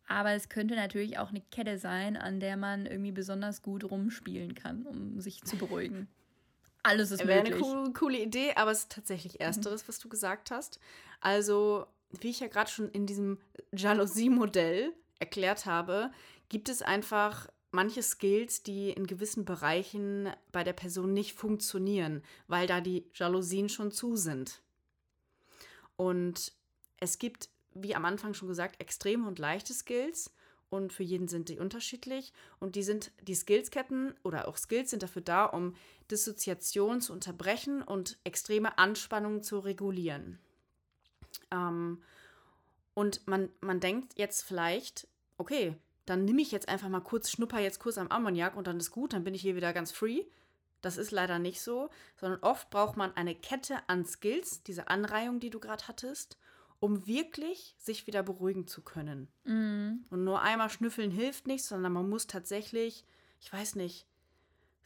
Aber es könnte natürlich auch eine Kette sein, an der man irgendwie besonders gut rumspielen kann, um sich zu beruhigen. [laughs] Alles ist Wäre möglich. Wäre eine coole, Idee, aber es ist tatsächlich mhm. Ersteres, mhm. was du gesagt hast. Also wie ich ja gerade schon in diesem Jalousie-Modell erklärt habe, gibt es einfach manche Skills, die in gewissen Bereichen bei der Person nicht funktionieren, weil da die Jalousien schon zu sind. Und es gibt, wie am Anfang schon gesagt, extreme und leichte Skills und für jeden sind die unterschiedlich und die sind die Skillsketten oder auch Skills sind dafür da, um Dissoziation zu unterbrechen und extreme Anspannungen zu regulieren. Ähm, und man, man denkt jetzt vielleicht, okay, dann nehme ich jetzt einfach mal kurz, schnupper jetzt kurz am Ammoniak und dann ist gut, dann bin ich hier wieder ganz free. Das ist leider nicht so, sondern oft braucht man eine Kette an Skills, diese Anreihung, die du gerade hattest, um wirklich sich wieder beruhigen zu können. Mm. Und nur einmal schnüffeln hilft nicht, sondern man muss tatsächlich, ich weiß nicht,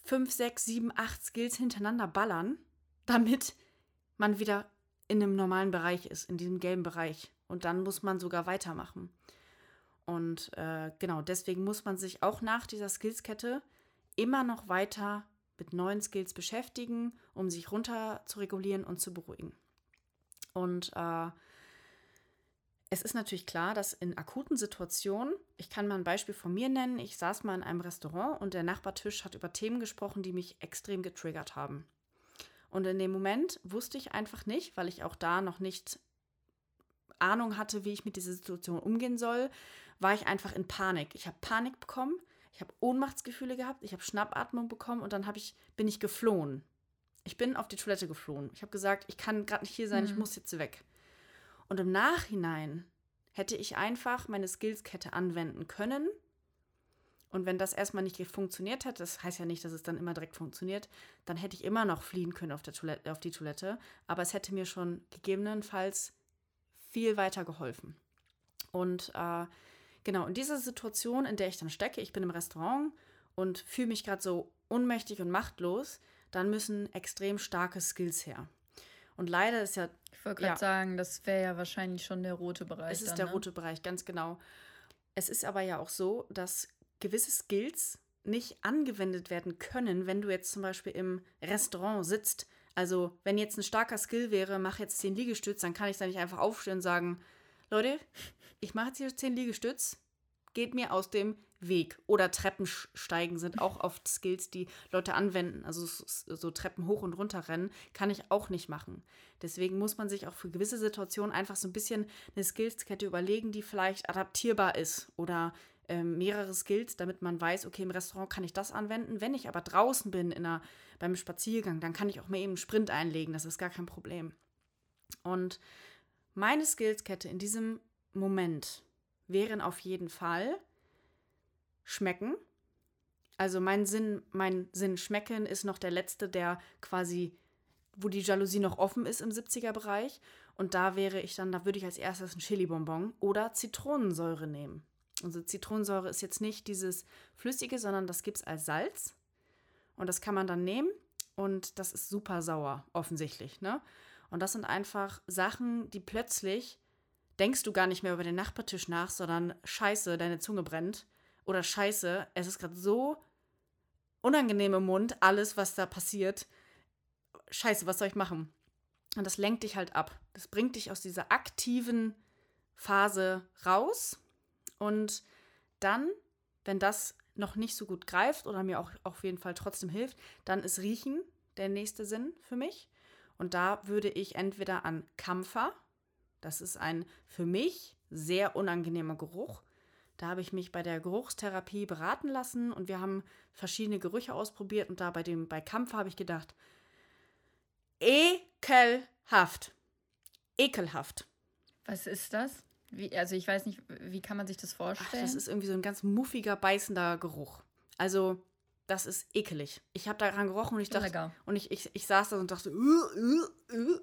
fünf, sechs, sieben, acht Skills hintereinander ballern, damit man wieder in einem normalen Bereich ist, in diesem gelben Bereich. Und dann muss man sogar weitermachen. Und äh, genau, deswegen muss man sich auch nach dieser Skillskette immer noch weiter mit neuen Skills beschäftigen, um sich runter zu regulieren und zu beruhigen. Und äh, es ist natürlich klar, dass in akuten Situationen, ich kann mal ein Beispiel von mir nennen, ich saß mal in einem Restaurant und der Nachbartisch hat über Themen gesprochen, die mich extrem getriggert haben. Und in dem Moment wusste ich einfach nicht, weil ich auch da noch nicht Ahnung hatte, wie ich mit dieser Situation umgehen soll, war ich einfach in Panik. Ich habe Panik bekommen, ich habe Ohnmachtsgefühle gehabt, ich habe Schnappatmung bekommen und dann ich, bin ich geflohen. Ich bin auf die Toilette geflohen. Ich habe gesagt, ich kann gerade nicht hier sein, mhm. ich muss jetzt weg. Und im Nachhinein hätte ich einfach meine Skillskette anwenden können und wenn das erstmal nicht funktioniert hat, das heißt ja nicht, dass es dann immer direkt funktioniert, dann hätte ich immer noch fliehen können auf, der Toilette, auf die Toilette. Aber es hätte mir schon gegebenenfalls viel weiter geholfen. Und äh, genau, in dieser Situation, in der ich dann stecke, ich bin im Restaurant und fühle mich gerade so unmächtig und machtlos, dann müssen extrem starke Skills her. Und leider ist ja. Ich wollte gerade ja, sagen, das wäre ja wahrscheinlich schon der rote Bereich. Es ist dann, der ne? rote Bereich, ganz genau. Es ist aber ja auch so, dass gewisse Skills nicht angewendet werden können, wenn du jetzt zum Beispiel im Restaurant sitzt. Also, wenn jetzt ein starker Skill wäre, mach jetzt 10 Liegestütz, dann kann ich da nicht einfach aufstehen und sagen, Leute, ich mache jetzt hier 10 Liegestütz, geht mir aus dem Weg. Oder Treppensteigen sind auch oft Skills, die Leute anwenden. Also so Treppen hoch und runter rennen kann ich auch nicht machen. Deswegen muss man sich auch für gewisse Situationen einfach so ein bisschen eine Skillskette überlegen, die vielleicht adaptierbar ist oder ähm, mehrere Skills, damit man weiß, okay, im Restaurant kann ich das anwenden. Wenn ich aber draußen bin in einer, beim Spaziergang, dann kann ich auch mal eben einen Sprint einlegen. Das ist gar kein Problem. Und meine Skillskette in diesem Moment wären auf jeden Fall schmecken. Also mein Sinn, mein Sinn schmecken ist noch der letzte, der quasi, wo die Jalousie noch offen ist im 70er-Bereich. Und da wäre ich dann, da würde ich als erstes ein Chili-Bonbon oder Zitronensäure nehmen. Also Zitronensäure ist jetzt nicht dieses Flüssige, sondern das gibt es als Salz. Und das kann man dann nehmen und das ist super sauer, offensichtlich. Ne? Und das sind einfach Sachen, die plötzlich denkst du gar nicht mehr über den Nachbartisch nach, sondern scheiße, deine Zunge brennt. Oder scheiße, es ist gerade so unangenehm im Mund, alles, was da passiert. Scheiße, was soll ich machen? Und das lenkt dich halt ab. Das bringt dich aus dieser aktiven Phase raus und dann, wenn das noch nicht so gut greift oder mir auch auf jeden Fall trotzdem hilft, dann ist Riechen der nächste Sinn für mich. Und da würde ich entweder an Kampfer, das ist ein für mich sehr unangenehmer Geruch. Da habe ich mich bei der Geruchstherapie beraten lassen und wir haben verschiedene Gerüche ausprobiert und da bei dem bei Kampfer habe ich gedacht, ekelhaft. Ekelhaft. Was ist das? Wie, also ich weiß nicht, wie kann man sich das vorstellen? Ach, das ist irgendwie so ein ganz muffiger, beißender Geruch. Also, das ist ekelig. Ich habe daran gerochen und ich dachte, Lecker. und ich, ich, ich saß da und dachte, uh, uh, uh.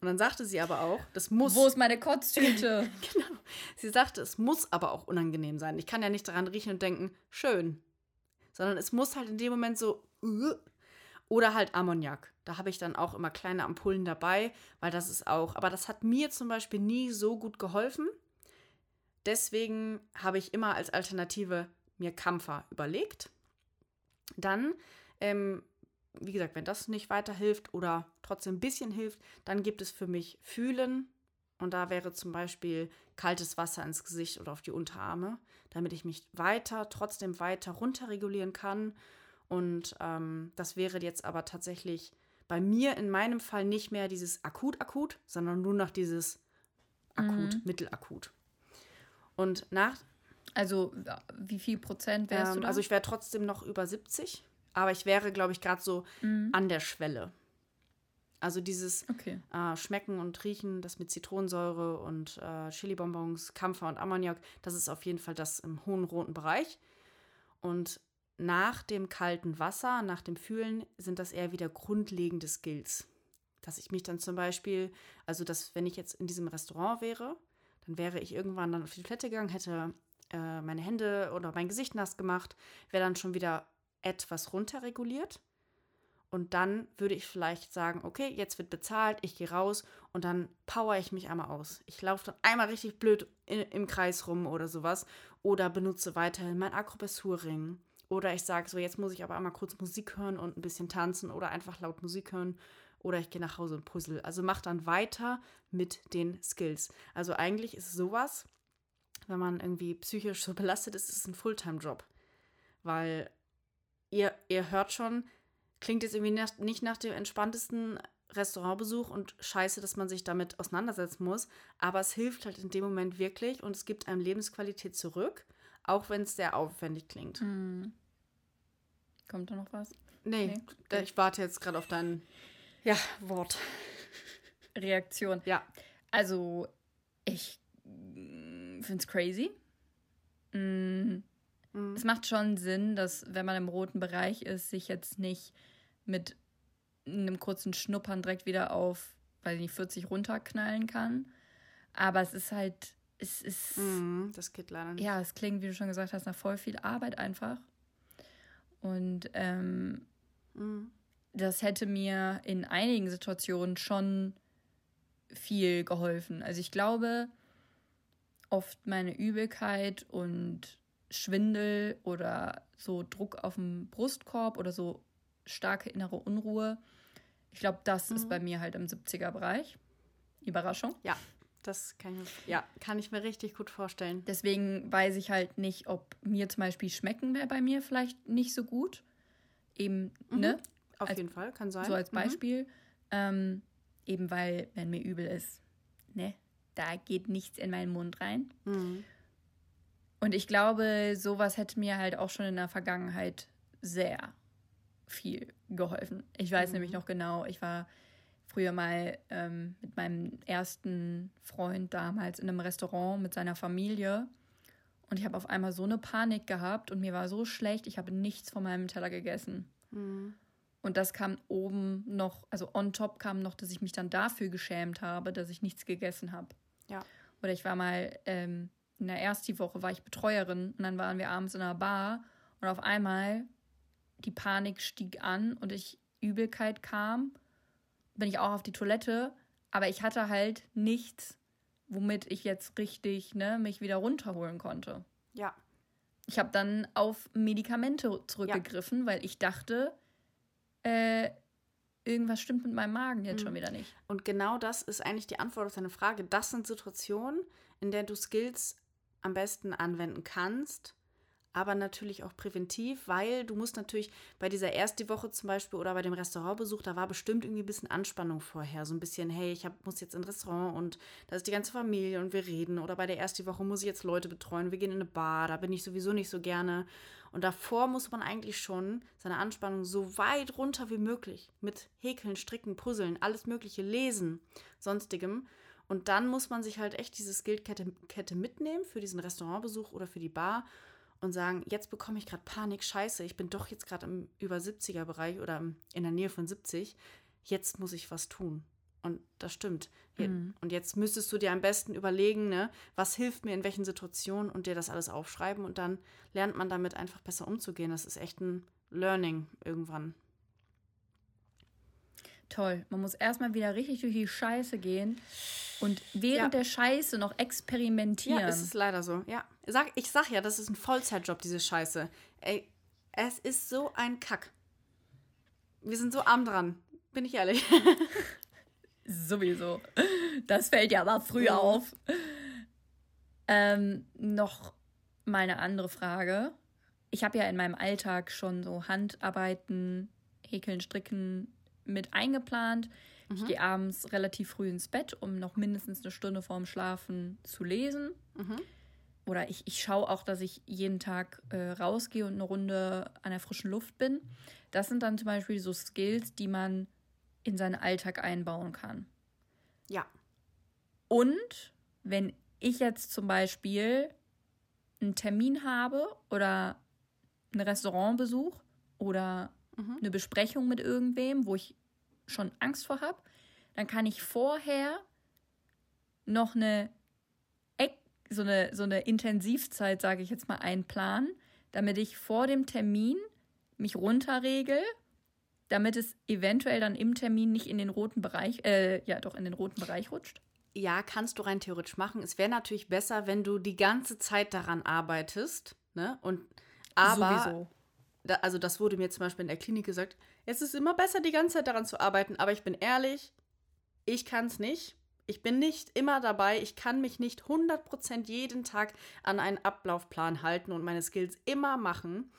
und dann sagte sie aber auch, das muss. Wo ist meine Kotztüte? [laughs] genau. Sie sagte, es muss aber auch unangenehm sein. Ich kann ja nicht daran riechen und denken, schön. Sondern es muss halt in dem Moment so, uh, oder halt Ammoniak. Da habe ich dann auch immer kleine Ampullen dabei, weil das ist auch, aber das hat mir zum Beispiel nie so gut geholfen. Deswegen habe ich immer als Alternative mir Kampfer überlegt. Dann, ähm, wie gesagt, wenn das nicht weiterhilft oder trotzdem ein bisschen hilft, dann gibt es für mich Fühlen. Und da wäre zum Beispiel kaltes Wasser ins Gesicht oder auf die Unterarme, damit ich mich weiter, trotzdem weiter runterregulieren kann und ähm, das wäre jetzt aber tatsächlich bei mir in meinem Fall nicht mehr dieses akut-akut, sondern nur noch dieses akut, Mhm. mittelakut. Und nach, Also wie viel Prozent wärst du ähm, da? also ich wäre trotzdem noch über 70, aber ich wäre, glaube ich, gerade so Mhm. an der Schwelle. Also dieses Okay. äh, Schmecken und Riechen, das mit Zitronensäure und äh, Chili-Bonbons, Kampfer und Ammoniak, das ist auf jeden Fall das im hohen roten Bereich. Und nach dem kalten Wasser, nach dem Fühlen, sind das eher wieder grundlegende Skills. Dass ich mich dann zum Beispiel, also dass wenn ich jetzt in diesem Restaurant wäre, dann wäre ich irgendwann dann auf die Toilette gegangen, hätte äh, meine Hände oder mein Gesicht nass gemacht, wäre dann schon wieder etwas runterreguliert. Und dann würde ich vielleicht sagen, okay, jetzt wird bezahlt, ich gehe raus und dann power ich mich einmal aus. Ich laufe dann einmal richtig blöd in, im Kreis rum oder sowas oder benutze weiterhin mein Akupressurring. Oder ich sage so, jetzt muss ich aber einmal kurz Musik hören und ein bisschen tanzen oder einfach laut Musik hören. Oder ich gehe nach Hause und puzzle. Also mach dann weiter mit den Skills. Also eigentlich ist sowas, wenn man irgendwie psychisch so [laughs] belastet ist, ist es ein Fulltime-Job. Weil ihr, ihr hört schon, klingt jetzt irgendwie nach, nicht nach dem entspanntesten Restaurantbesuch und scheiße, dass man sich damit auseinandersetzen muss. Aber es hilft halt in dem Moment wirklich und es gibt einem Lebensqualität zurück, auch wenn es sehr aufwendig klingt. Mhm. Kommt da noch was? Nee, Nee, ich warte jetzt gerade auf dein ja, Wort. Reaktion. Ja. Also, ich finde es crazy. Mm, Mhm. Es macht schon Sinn, dass, wenn man im roten Bereich ist, sich jetzt nicht mit einem kurzen Schnuppern direkt wieder auf, weiß ich nicht, 40 runterknallen kann. Aber es ist halt, es ist, Mhm, das geht leider nicht. ja, es klingt, wie du schon gesagt hast, nach voll viel Arbeit einfach. Und ähm, Mhm. das hätte mir in einigen Situationen schon viel geholfen. Also ich glaube, oft meine Übelkeit und Schwindel oder so Druck auf dem Brustkorb oder so starke innere Unruhe, ich glaube, das ist Mhm. bei mir halt im 70er-Bereich. Überraschung. Ja, das kann ich, mir- ja, kann ich mir richtig gut vorstellen. Deswegen weiß ich halt nicht, ob mir zum Beispiel schmecken wäre bei mir vielleicht nicht so gut. Eben, ne? Auf Als- jeden Fall, kann sein. So als Mhm. Beispiel. Ähm, eben weil, wenn mir übel ist, ne, da geht nichts in meinen Mund rein. Mhm. Und ich glaube, sowas hätte mir halt auch schon in der Vergangenheit sehr viel geholfen. Ich weiß Mhm. nämlich noch genau, ich war früher mal ähm, mit meinem ersten Freund damals in einem Restaurant mit seiner Familie. Und ich habe auf einmal so eine Panik gehabt und mir war so schlecht, ich habe nichts von meinem Teller gegessen. Mhm. Und das kam oben noch, also on top kam noch, dass ich mich dann dafür geschämt habe, dass ich nichts gegessen habe. Ja. Oder ich war mal ähm, in der ersten Woche war ich Betreuerin und dann waren wir abends in einer Bar und auf einmal die Panik stieg an und ich Übelkeit kam, bin ich auch auf die Toilette, aber ich hatte halt nichts, womit ich jetzt richtig ne, mich wieder runterholen konnte. Ja, Ich habe dann auf Medikamente zurückgegriffen, weil ich dachte, äh, irgendwas stimmt mit meinem Magen jetzt Mhm. schon wieder nicht. und genau das ist eigentlich die Antwort auf deine Frage. Das sind Situationen, in der du Skills am besten anwenden kannst, aber natürlich auch präventiv, weil du musst natürlich bei dieser ersten Woche zum Beispiel oder bei dem Restaurantbesuch, da war bestimmt irgendwie ein bisschen Anspannung vorher. So ein bisschen, hey, ich hab, muss jetzt in ein Restaurant und da ist die ganze Familie und wir reden. Oder bei der ersten Woche muss ich jetzt Leute betreuen, wir gehen in eine Bar, da bin ich sowieso nicht so gerne. Und davor muss man eigentlich schon seine Anspannung so weit runter wie möglich mit Häkeln, Stricken, Puzzeln, alles Mögliche lesen, sonstigem. Und dann muss man sich halt echt diese Skillkette mitnehmen für diesen Restaurantbesuch oder für die Bar und sagen, jetzt bekomme ich gerade Panik, scheiße, ich bin doch jetzt gerade im über 70er Bereich oder in der Nähe von 70, jetzt muss ich was tun. Und das stimmt. Mhm. Und jetzt müsstest du dir am besten überlegen, ne, was hilft mir in welchen Situationen und dir das alles aufschreiben und dann lernt man damit einfach besser umzugehen. Das ist echt ein Learning irgendwann. Toll. Man muss erstmal wieder richtig durch die Scheiße gehen und während ja. der Scheiße noch experimentieren. Ja, es ist leider so. Ja. Sag, ich sag ja, das ist ein Vollzeitjob, diese Scheiße. Ey, es ist so ein Kack. Wir sind so arm dran. Bin ich ehrlich. [laughs] Sowieso. Das fällt ja aber früh mhm. auf. Ähm, noch mal eine andere Frage. Ich habe ja in meinem Alltag schon so Handarbeiten, Häkeln, Stricken mit eingeplant. Mhm. Ich gehe abends relativ früh ins Bett, um noch mindestens eine Stunde vorm Schlafen zu lesen. Mhm. Oder ich, ich schaue auch, dass ich jeden Tag äh, rausgehe und eine Runde an der frischen Luft bin. Das sind dann zum Beispiel so Skills, die man in seinen Alltag einbauen kann. Ja. Und wenn ich jetzt zum Beispiel einen Termin habe oder einen Restaurantbesuch oder mhm. eine Besprechung mit irgendwem, wo ich schon Angst vor habe, dann kann ich vorher noch eine so eine, so eine Intensivzeit, sage ich jetzt mal, einplanen, damit ich vor dem Termin mich runterregel, damit es eventuell dann im Termin nicht in den roten Bereich, äh, ja doch in den roten Bereich rutscht? Ja, kannst du rein theoretisch machen. Es wäre natürlich besser, wenn du die ganze Zeit daran arbeitest, ne? Und aber Sowieso. Da, also das wurde mir zum Beispiel in der Klinik gesagt, es ist immer besser, die ganze Zeit daran zu arbeiten, aber ich bin ehrlich, ich kann es nicht. Ich bin nicht immer dabei. Ich kann mich nicht 100% jeden Tag an einen Ablaufplan halten und meine Skills immer machen.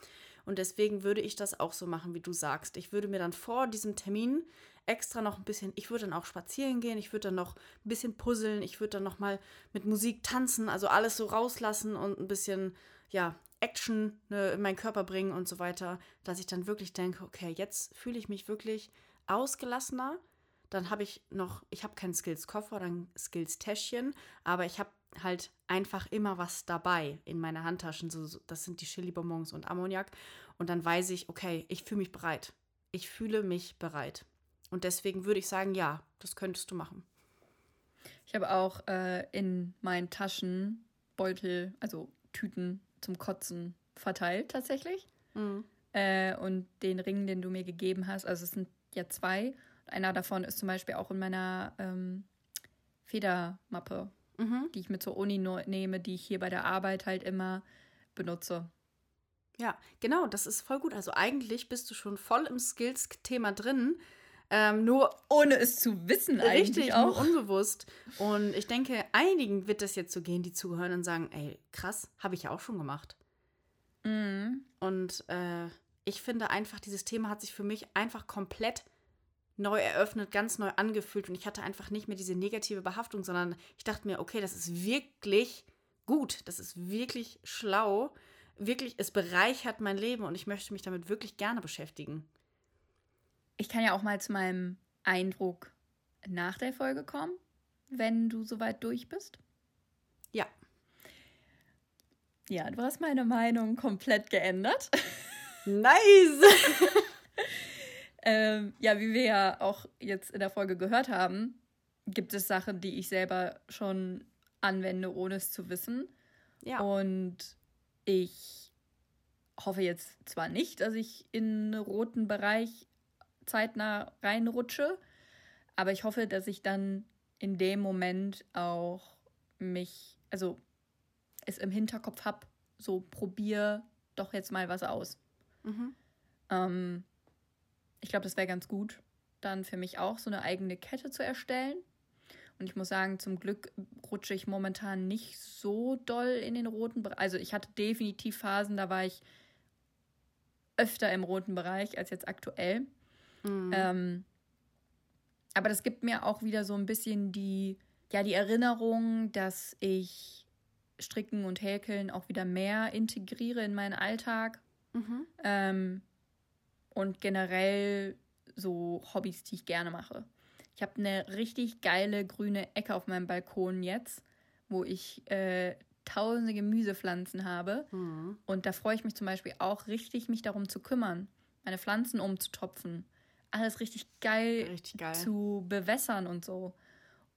Und deswegen würde ich das auch so machen, wie du sagst. Ich würde mir dann vor diesem Termin extra noch ein bisschen, ich würde dann auch spazieren gehen, ich würde dann noch ein bisschen puzzeln, ich würde dann noch mal mit Musik tanzen, also alles so rauslassen und ein bisschen, ja, Action ne, in meinen Körper bringen und so weiter, dass ich dann wirklich denke, okay, jetzt fühle ich mich wirklich ausgelassener. Dann habe ich noch, ich habe keinen Skills-Koffer oder ein Skills-Täschchen, aber ich habe halt einfach immer was dabei in meiner Handtaschen. So, so, das sind die Chili-Bonbons und Ammoniak. Und dann weiß ich, okay, ich fühle mich bereit. Ich fühle mich bereit. Und deswegen würde ich sagen, ja, das könntest du machen. Ich habe auch äh, in meinen Taschen Beutel, also Tüten zum Kotzen verteilt tatsächlich. Mhm. Äh, und den Ring, den du mir gegeben hast, also es sind ja zwei. Einer davon ist zum Beispiel auch in meiner ähm, Federmappe, mhm. die ich mit zur Uni nehme, die ich hier bei der Arbeit halt immer benutze. Ja, genau, das ist voll gut. Also eigentlich bist du schon voll im Skills-Thema drin. Ähm, nur ohne es zu wissen eigentlich richtig, auch. Nur unbewusst. Und ich denke, einigen wird das jetzt so gehen, die zuhören und sagen, ey, krass, habe ich ja auch schon gemacht. Mhm. Und äh, ich finde einfach, dieses Thema hat sich für mich einfach komplett neu eröffnet, ganz neu angefühlt und ich hatte einfach nicht mehr diese negative Behaftung, sondern ich dachte mir, okay, das ist wirklich gut, das ist wirklich schlau, wirklich, es bereichert mein Leben und ich möchte mich damit wirklich gerne beschäftigen ich kann ja auch mal zu meinem Eindruck nach der Folge kommen, wenn du soweit durch bist. Ja. Ja, du hast meine Meinung komplett geändert. [laughs] Nice! [laughs] ähm, ja, wie wir ja auch jetzt in der Folge gehört haben, gibt es Sachen, die ich selber schon anwende, ohne es zu wissen. Ja. Und ich hoffe jetzt zwar nicht, dass ich in einen roten Bereich zeitnah reinrutsche. Aber ich hoffe, dass ich dann in dem Moment auch mich, also es im Hinterkopf habe, so probier doch jetzt mal was aus. Mhm. Ähm, ich glaube, das wäre ganz gut, dann für mich auch so eine eigene Kette zu erstellen. Und ich muss sagen, zum Glück rutsche ich momentan nicht so doll in den roten Bereich. Also ich hatte definitiv Phasen, da war ich öfter im roten Bereich als jetzt aktuell. Mhm. Ähm, aber das gibt mir auch wieder so ein bisschen die, ja, die Erinnerung, dass ich Stricken und Häkeln auch wieder mehr integriere in meinen Alltag. Mhm. Ähm, und generell so Hobbys, die ich gerne mache. Ich habe eine richtig geile grüne Ecke auf meinem Balkon jetzt, wo ich äh, tausende Gemüsepflanzen habe. Mhm. Und da freue ich mich zum Beispiel auch richtig, mich darum zu kümmern, meine Pflanzen umzutopfen. Alles richtig geil, richtig geil. zu bewässern und so.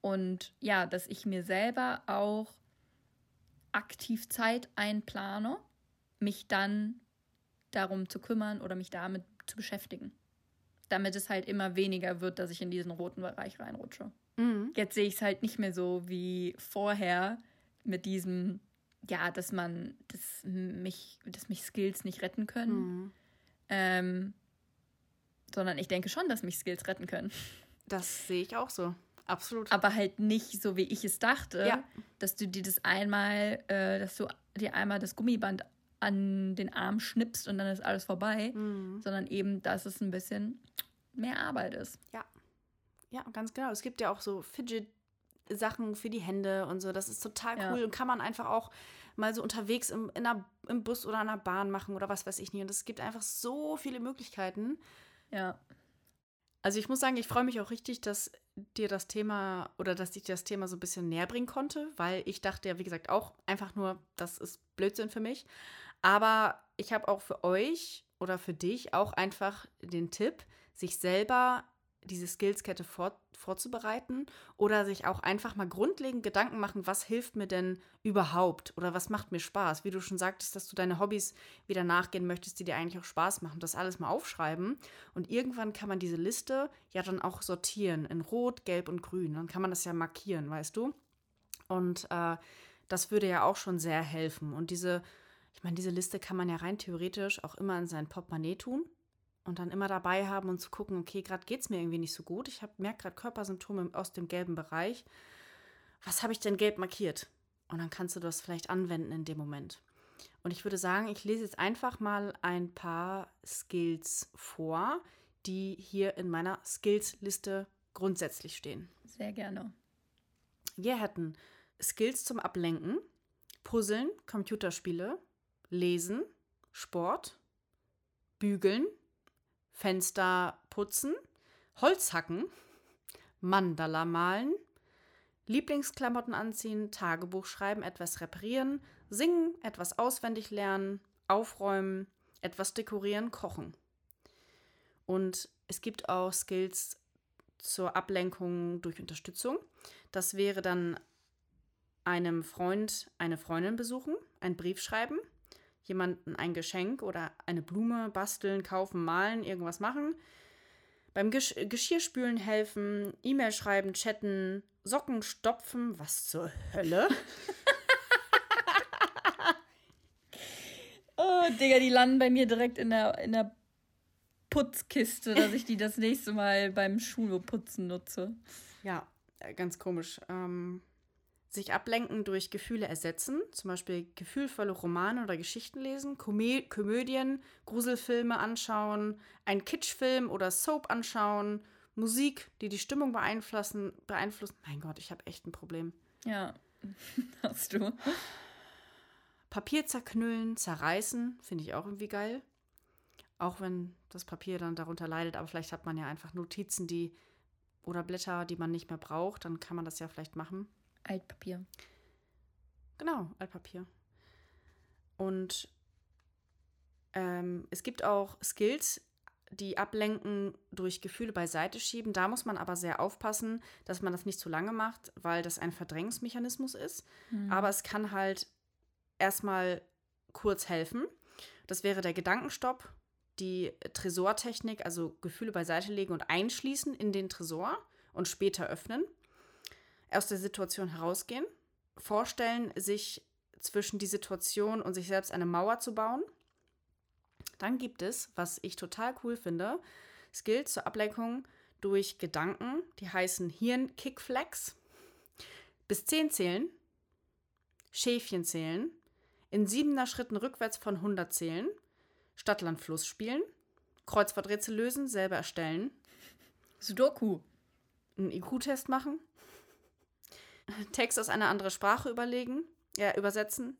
Und ja, dass ich mir selber auch aktiv Zeit einplane, mich dann darum zu kümmern oder mich damit zu beschäftigen. Damit es halt immer weniger wird, dass ich in diesen roten Bereich reinrutsche. Mhm. Jetzt sehe ich es halt nicht mehr so wie vorher mit diesem, ja, dass man, dass mich, dass mich Skills nicht retten können. Mhm. Ähm, sondern ich denke schon, dass mich Skills retten können. Das sehe ich auch so. Absolut. Aber halt nicht so, wie ich es dachte, ja. dass du dir das einmal, äh, dass du dir einmal das Gummiband an den Arm schnippst und dann ist alles vorbei, mhm. sondern eben, dass es ein bisschen mehr Arbeit ist. Ja. Ja, ganz genau. Es gibt ja auch so Fidget-Sachen für die Hände und so. Das ist total cool ja. und kann man einfach auch mal so unterwegs im, in einer, im Bus oder in der Bahn machen oder was weiß ich nicht. Und es gibt einfach so viele Möglichkeiten. Ja. Also ich muss sagen, ich freue mich auch richtig, dass dir das Thema oder dass ich das Thema so ein bisschen näher bringen konnte, weil ich dachte ja, wie gesagt, auch einfach nur, das ist Blödsinn für mich. Aber ich habe auch für euch oder für dich auch einfach den Tipp, sich selber diese Skillskette fort, vorzubereiten oder sich auch einfach mal grundlegend Gedanken machen, was hilft mir denn überhaupt oder was macht mir Spaß? Wie du schon sagtest, dass du deine Hobbys wieder nachgehen möchtest, die dir eigentlich auch Spaß machen, das alles mal aufschreiben und irgendwann kann man diese Liste ja dann auch sortieren in Rot, Gelb und Grün. Dann kann man das ja markieren, weißt du? Und äh, das würde ja auch schon sehr helfen. Und diese, ich meine, diese Liste kann man ja rein theoretisch auch immer in sein Portemonnaie tun und dann immer dabei haben und zu gucken, okay, gerade geht es mir irgendwie nicht so gut. Ich merke gerade Körpersymptome aus dem gelben Bereich. Was habe ich denn gelb markiert? Und dann kannst du das vielleicht anwenden in dem Moment. Und ich würde sagen, ich lese jetzt einfach mal ein paar Skills vor, die hier in meiner Skills-Liste grundsätzlich stehen. Sehr gerne. Wir hätten Skills zum Ablenken, Puzzeln, Computerspiele, Lesen, Sport, Bügeln, Fenster putzen, Holz hacken, Mandala malen, Lieblingsklamotten anziehen, Tagebuch schreiben, etwas reparieren, singen, etwas auswendig lernen, aufräumen, etwas dekorieren, kochen. Und es gibt auch Skills zur Ablenkung durch Unterstützung. Das wäre dann einem Freund eine Freundin besuchen, einen Brief schreiben, jemanden ein Geschenk oder eine Blume basteln, kaufen, malen, irgendwas machen. Beim Gesch Geschirrspülen helfen, E-Mail schreiben, chatten, Socken stopfen. Was zur Hölle? [laughs] oh, Digga, die landen bei mir direkt in der, in der Putzkiste, dass ich die das nächste Mal beim Schuleputzen nutze. Ja, äh, ganz komisch. Ähm, sich ablenken durch Gefühle ersetzen, zum Beispiel gefühlvolle Romane oder Geschichten lesen, Komö Komödien, Gruselfilme anschauen, einen Kitschfilm oder Soap anschauen, Musik, die die Stimmung beeinflussen. beeinflussen. Mein Gott, ich habe echt ein Problem. Ja, [laughs] hast du. Papier zerknüllen, zerreißen, finde ich auch irgendwie geil. Auch wenn das Papier dann darunter leidet, aber vielleicht hat man ja einfach Notizen, die oder Blätter, die man nicht mehr braucht, dann kann man das ja vielleicht machen. Altpapier. Genau, Altpapier. Und ähm, es gibt auch Skills, die ablenken durch Gefühle beiseite schieben. Da muss man aber sehr aufpassen, dass man das nicht zu lange macht, weil das ein Verdrängungsmechanismus ist. Mhm. Aber es kann halt erstmal kurz helfen. Das wäre der Gedankenstopp, die Tresortechnik, also Gefühle beiseite legen und einschließen in den Tresor und später öffnen aus der Situation herausgehen, vorstellen, sich zwischen die Situation und sich selbst eine Mauer zu bauen. Dann gibt es, was ich total cool finde, Skills zur Ablenkung durch Gedanken, die heißen Hirn-Kickflex. bis 10 zählen, Schäfchen zählen, in siebener Schritten rückwärts von 100 zählen, Stadtlandfluss spielen, Kreuzworträtsel lösen, selber erstellen, Sudoku. einen IQ-Test machen, Text aus einer anderen Sprache überlegen, ja, übersetzen,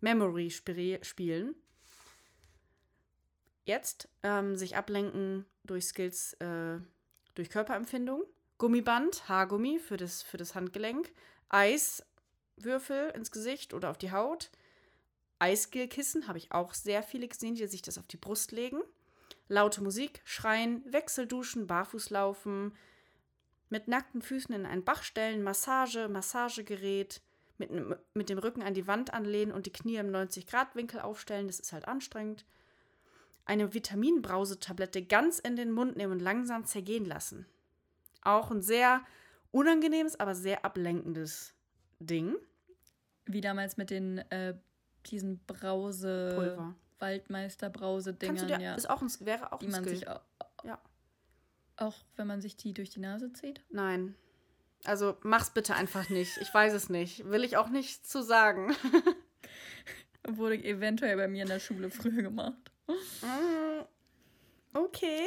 Memory spielen. Jetzt ähm, sich ablenken durch Skills, äh, durch Körperempfindung, Gummiband, Haargummi für das, für das Handgelenk, Eiswürfel ins Gesicht oder auf die Haut, Eisgelkissen, habe ich auch sehr viele gesehen, die sich das auf die Brust legen, laute Musik, Schreien, Wechselduschen, Barfußlaufen, mit nackten Füßen in einen Bach stellen, Massage, Massagegerät, mit, mit dem Rücken an die Wand anlehnen und die Knie im 90-Grad-Winkel aufstellen, das ist halt anstrengend. Eine Vitaminbrausetablette ganz in den Mund nehmen und langsam zergehen lassen. Auch ein sehr unangenehmes, aber sehr ablenkendes Ding. Wie damals mit den, äh, diesen Brause, Pulver. Waldmeister-Brause-Dingern, Kannst du dir, ja. ist auch ein, wäre auch die ein man Skill. sich auch. Auch, wenn man sich die durch die Nase zieht. Nein. Also mach's bitte einfach nicht. Ich weiß es nicht. Will ich auch nicht zu sagen. [laughs] Wurde eventuell bei mir in der Schule früher gemacht. Mm, okay.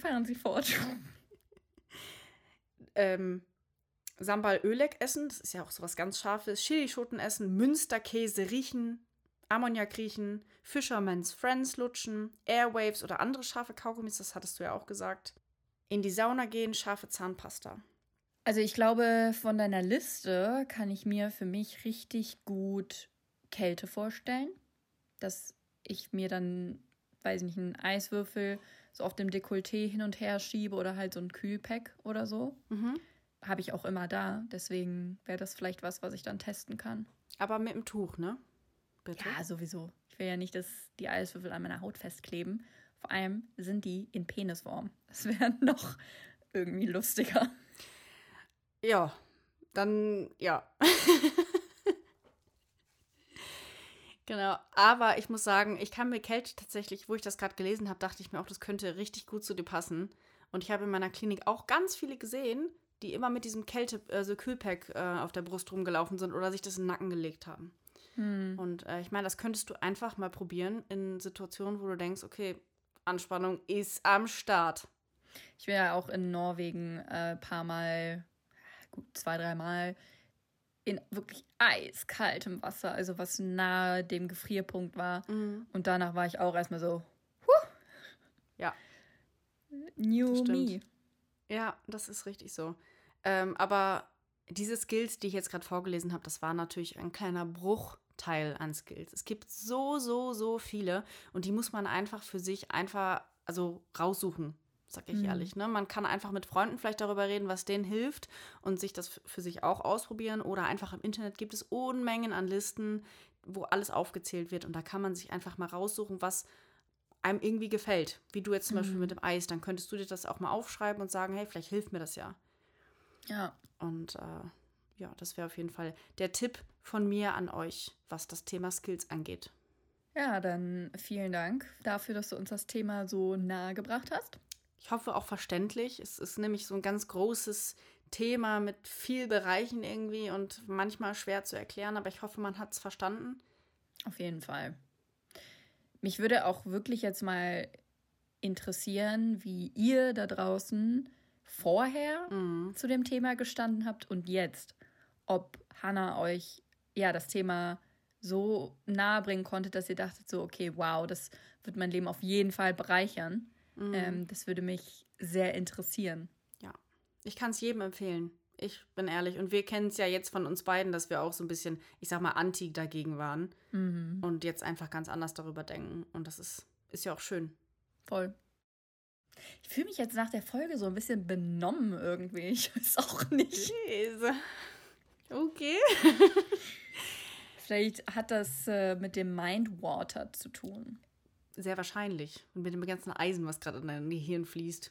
Fahren Sie fort. Ähm, Sambal Ölek essen, das ist ja auch sowas ganz Scharfes. Chilischoten essen, Münsterkäse riechen, Ammoniak riechen, Fisherman's Friends lutschen, Airwaves oder andere scharfe Kaugummis, das hattest du ja auch gesagt. In die Sauna gehen, scharfe Zahnpasta. Also ich glaube, von deiner Liste kann ich mir für mich richtig gut Kälte vorstellen. Dass ich mir dann, weiß nicht, einen Eiswürfel so auf dem Dekolleté hin und her schiebe oder halt so ein Kühlpack oder so. Mhm. Habe ich auch immer da. Deswegen wäre das vielleicht was, was ich dann testen kann. Aber mit dem Tuch, ne? Bitte. Ja, sowieso. Ich will ja nicht, dass die Eiswürfel an meiner Haut festkleben. Vor allem sind die in Penisform. Das wäre [laughs] noch irgendwie lustiger. Ja, dann ja. [laughs] genau, aber ich muss sagen, ich kann mir Kälte tatsächlich, wo ich das gerade gelesen habe, dachte ich mir auch, das könnte richtig gut zu dir passen. Und ich habe in meiner Klinik auch ganz viele gesehen, die immer mit diesem Kälte, also Kühlpack äh, auf der Brust rumgelaufen sind oder sich das in den Nacken gelegt haben. Hm. Und äh, ich meine, das könntest du einfach mal probieren in Situationen, wo du denkst, okay, Anspannung ist am Start. Ich war ja auch in Norwegen ein äh, paar Mal, gut, zwei, dreimal in wirklich eiskaltem Wasser, also was nahe dem Gefrierpunkt war. Und danach war ich auch erstmal so, Ja. new me. Ja, das ist richtig so. Ähm, aber diese Skills, die ich jetzt gerade vorgelesen habe, das war natürlich ein kleiner Bruchteil an Skills. Es gibt so, so, so viele und die muss man einfach für sich einfach, also raussuchen, sag ich Mhm. ehrlich. Ne? Man kann einfach mit Freunden vielleicht darüber reden, was denen hilft und sich das für sich auch ausprobieren oder einfach im Internet gibt es Unmengen an Listen, wo alles aufgezählt wird und da kann man sich einfach mal raussuchen, was einem irgendwie gefällt. Wie du jetzt zum Beispiel Mhm. mit dem Eis, dann könntest du dir das auch mal aufschreiben und sagen, hey, vielleicht hilft mir das ja. Ja, Und äh, ja, das wäre auf jeden Fall der Tipp von mir an euch, was das Thema Skills angeht. ja, dann vielen Dank dafür, dass du uns das Thema so nahe gebracht hast. Ich hoffe auch verständlich. Es ist nämlich so ein ganz großes Thema mit viel Bereichen irgendwie und manchmal schwer zu erklären, aber ich hoffe, man hat es verstanden. Auf jeden Fall. Mich würde auch wirklich jetzt mal interessieren, wie ihr da draußen vorher Mhm. zu dem Thema gestanden habt und jetzt. Ob Hannah euch ja das Thema so nahe bringen konnte, dass ihr dachtet so, okay, wow, das wird mein Leben auf jeden Fall bereichern. Mhm. Ähm, das würde mich sehr interessieren. Ich kann es jedem empfehlen. Ich bin ehrlich. Und wir kennen es ja jetzt von uns beiden, dass wir auch so ein bisschen, ich sag mal, anti dagegen waren Mhm. und jetzt einfach ganz anders darüber denken. Und das ist, ist ja auch schön. Voll. Ich fühle mich jetzt nach der Folge so ein bisschen benommen irgendwie. [laughs] Ich weiß auch nicht. Okay. [laughs] Vielleicht hat das äh, mit dem Mindwater zu tun. Sehr wahrscheinlich. Und mit dem ganzen Eisen, was gerade in dein Gehirn fließt.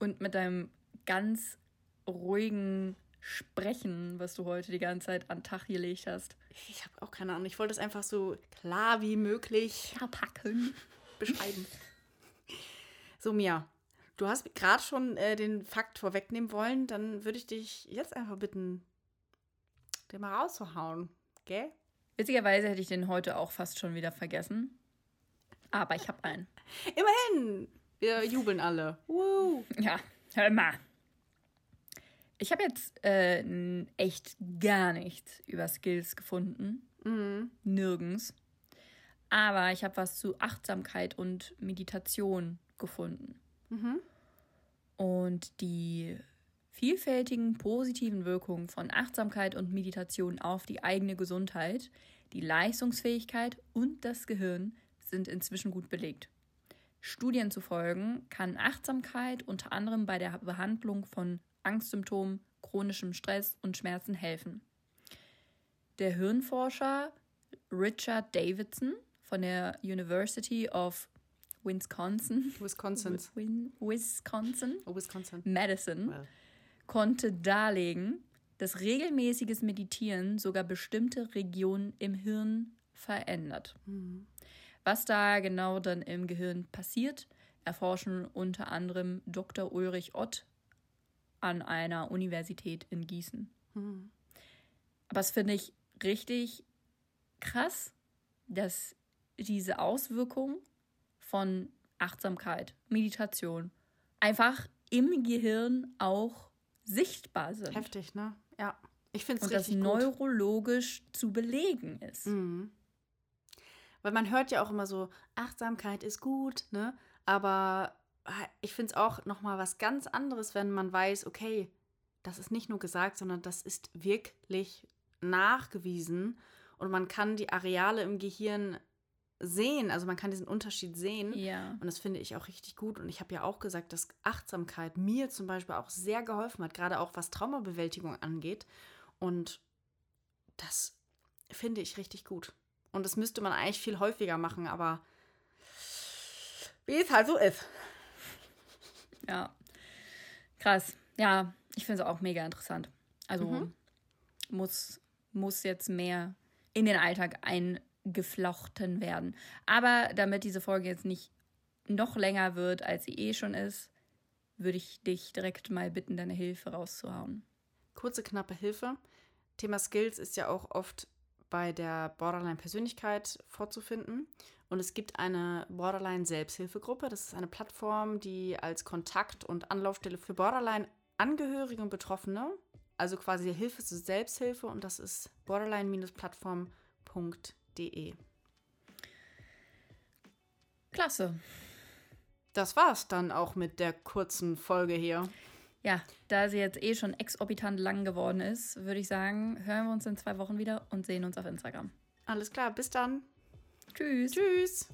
Und mit deinem ganz ruhigen Sprechen, was du heute die ganze Zeit an den Tag gelegt hast. Ich habe auch keine Ahnung. Ich wollte es einfach so klar wie möglich Verpacken. beschreiben. [laughs] So, Mia, du hast gerade schon äh, den Fakt vorwegnehmen wollen. Dann würde ich dich jetzt einfach bitten, den mal rauszuhauen, gell? Witzigerweise hätte ich den heute auch fast schon wieder vergessen. Aber ich habe einen. Immerhin! Wir jubeln alle. Woo. Ja, hör mal. Ich habe jetzt äh, echt gar nichts über Skills gefunden. Mhm. Nirgends. Aber ich habe was zu Achtsamkeit und Meditation gefunden. Mhm. Und die vielfältigen positiven Wirkungen von Achtsamkeit und Meditation auf die eigene Gesundheit, die Leistungsfähigkeit und das Gehirn sind inzwischen gut belegt. Studien zufolge kann Achtsamkeit unter anderem bei der Behandlung von Angstsymptomen, chronischem Stress und Schmerzen helfen. Der Hirnforscher Richard Davidson von der University of Wisconsin, Wisconsin. Wisconsin Oh, Wisconsin. Madison Well. Konnte darlegen, dass regelmäßiges Meditieren sogar bestimmte Regionen im Hirn verändert. Mhm. Was da genau dann im Gehirn passiert, erforschen unter anderem Dr. Ulrich Ott an einer Universität in Gießen. Mhm. Aber das finde ich richtig krass, dass diese Auswirkungen von Achtsamkeit, Meditation einfach im Gehirn auch sichtbar sind. Heftig, ne? Ja. Ich finde es und das richtig gut. neurologisch zu belegen ist. Mhm. Weil man hört ja auch immer so, Achtsamkeit ist gut, ne? Aber ich finde es auch nochmal was ganz anderes, wenn man weiß, okay, das ist nicht nur gesagt, sondern das ist wirklich nachgewiesen und man kann die Areale im Gehirn sehen, also man kann diesen Unterschied sehen. Ja. Und das finde ich auch richtig gut. Und ich habe ja auch gesagt, dass Achtsamkeit mir zum Beispiel auch sehr geholfen hat, gerade auch was Traumabewältigung angeht. Und das finde ich richtig gut. Und das müsste man eigentlich viel häufiger machen, aber wie es halt so ist. Ja. Krass. Ja, ich finde es auch mega interessant. Also Mhm. muss, muss jetzt mehr in den Alltag eingeflochten werden. Aber damit diese Folge jetzt nicht noch länger wird, als sie eh schon ist, würde ich dich direkt mal bitten, deine Hilfe rauszuhauen. Kurze, knappe Hilfe. Thema Skills ist ja auch oft bei der Borderline-Persönlichkeit vorzufinden. Und es gibt eine Borderline-Selbsthilfegruppe. Das ist eine Plattform, die als Kontakt- und Anlaufstelle für Borderline-Angehörige und Betroffene, also quasi Hilfe zur Selbsthilfe, und das ist borderline-plattform.de. Klasse. Das war's dann auch mit der kurzen Folge hier. Ja, da sie jetzt eh schon exorbitant lang geworden ist, würde ich sagen, hören wir uns in zwei Wochen wieder und sehen uns auf Instagram. Alles klar, bis dann. Tschüss. Tschüss.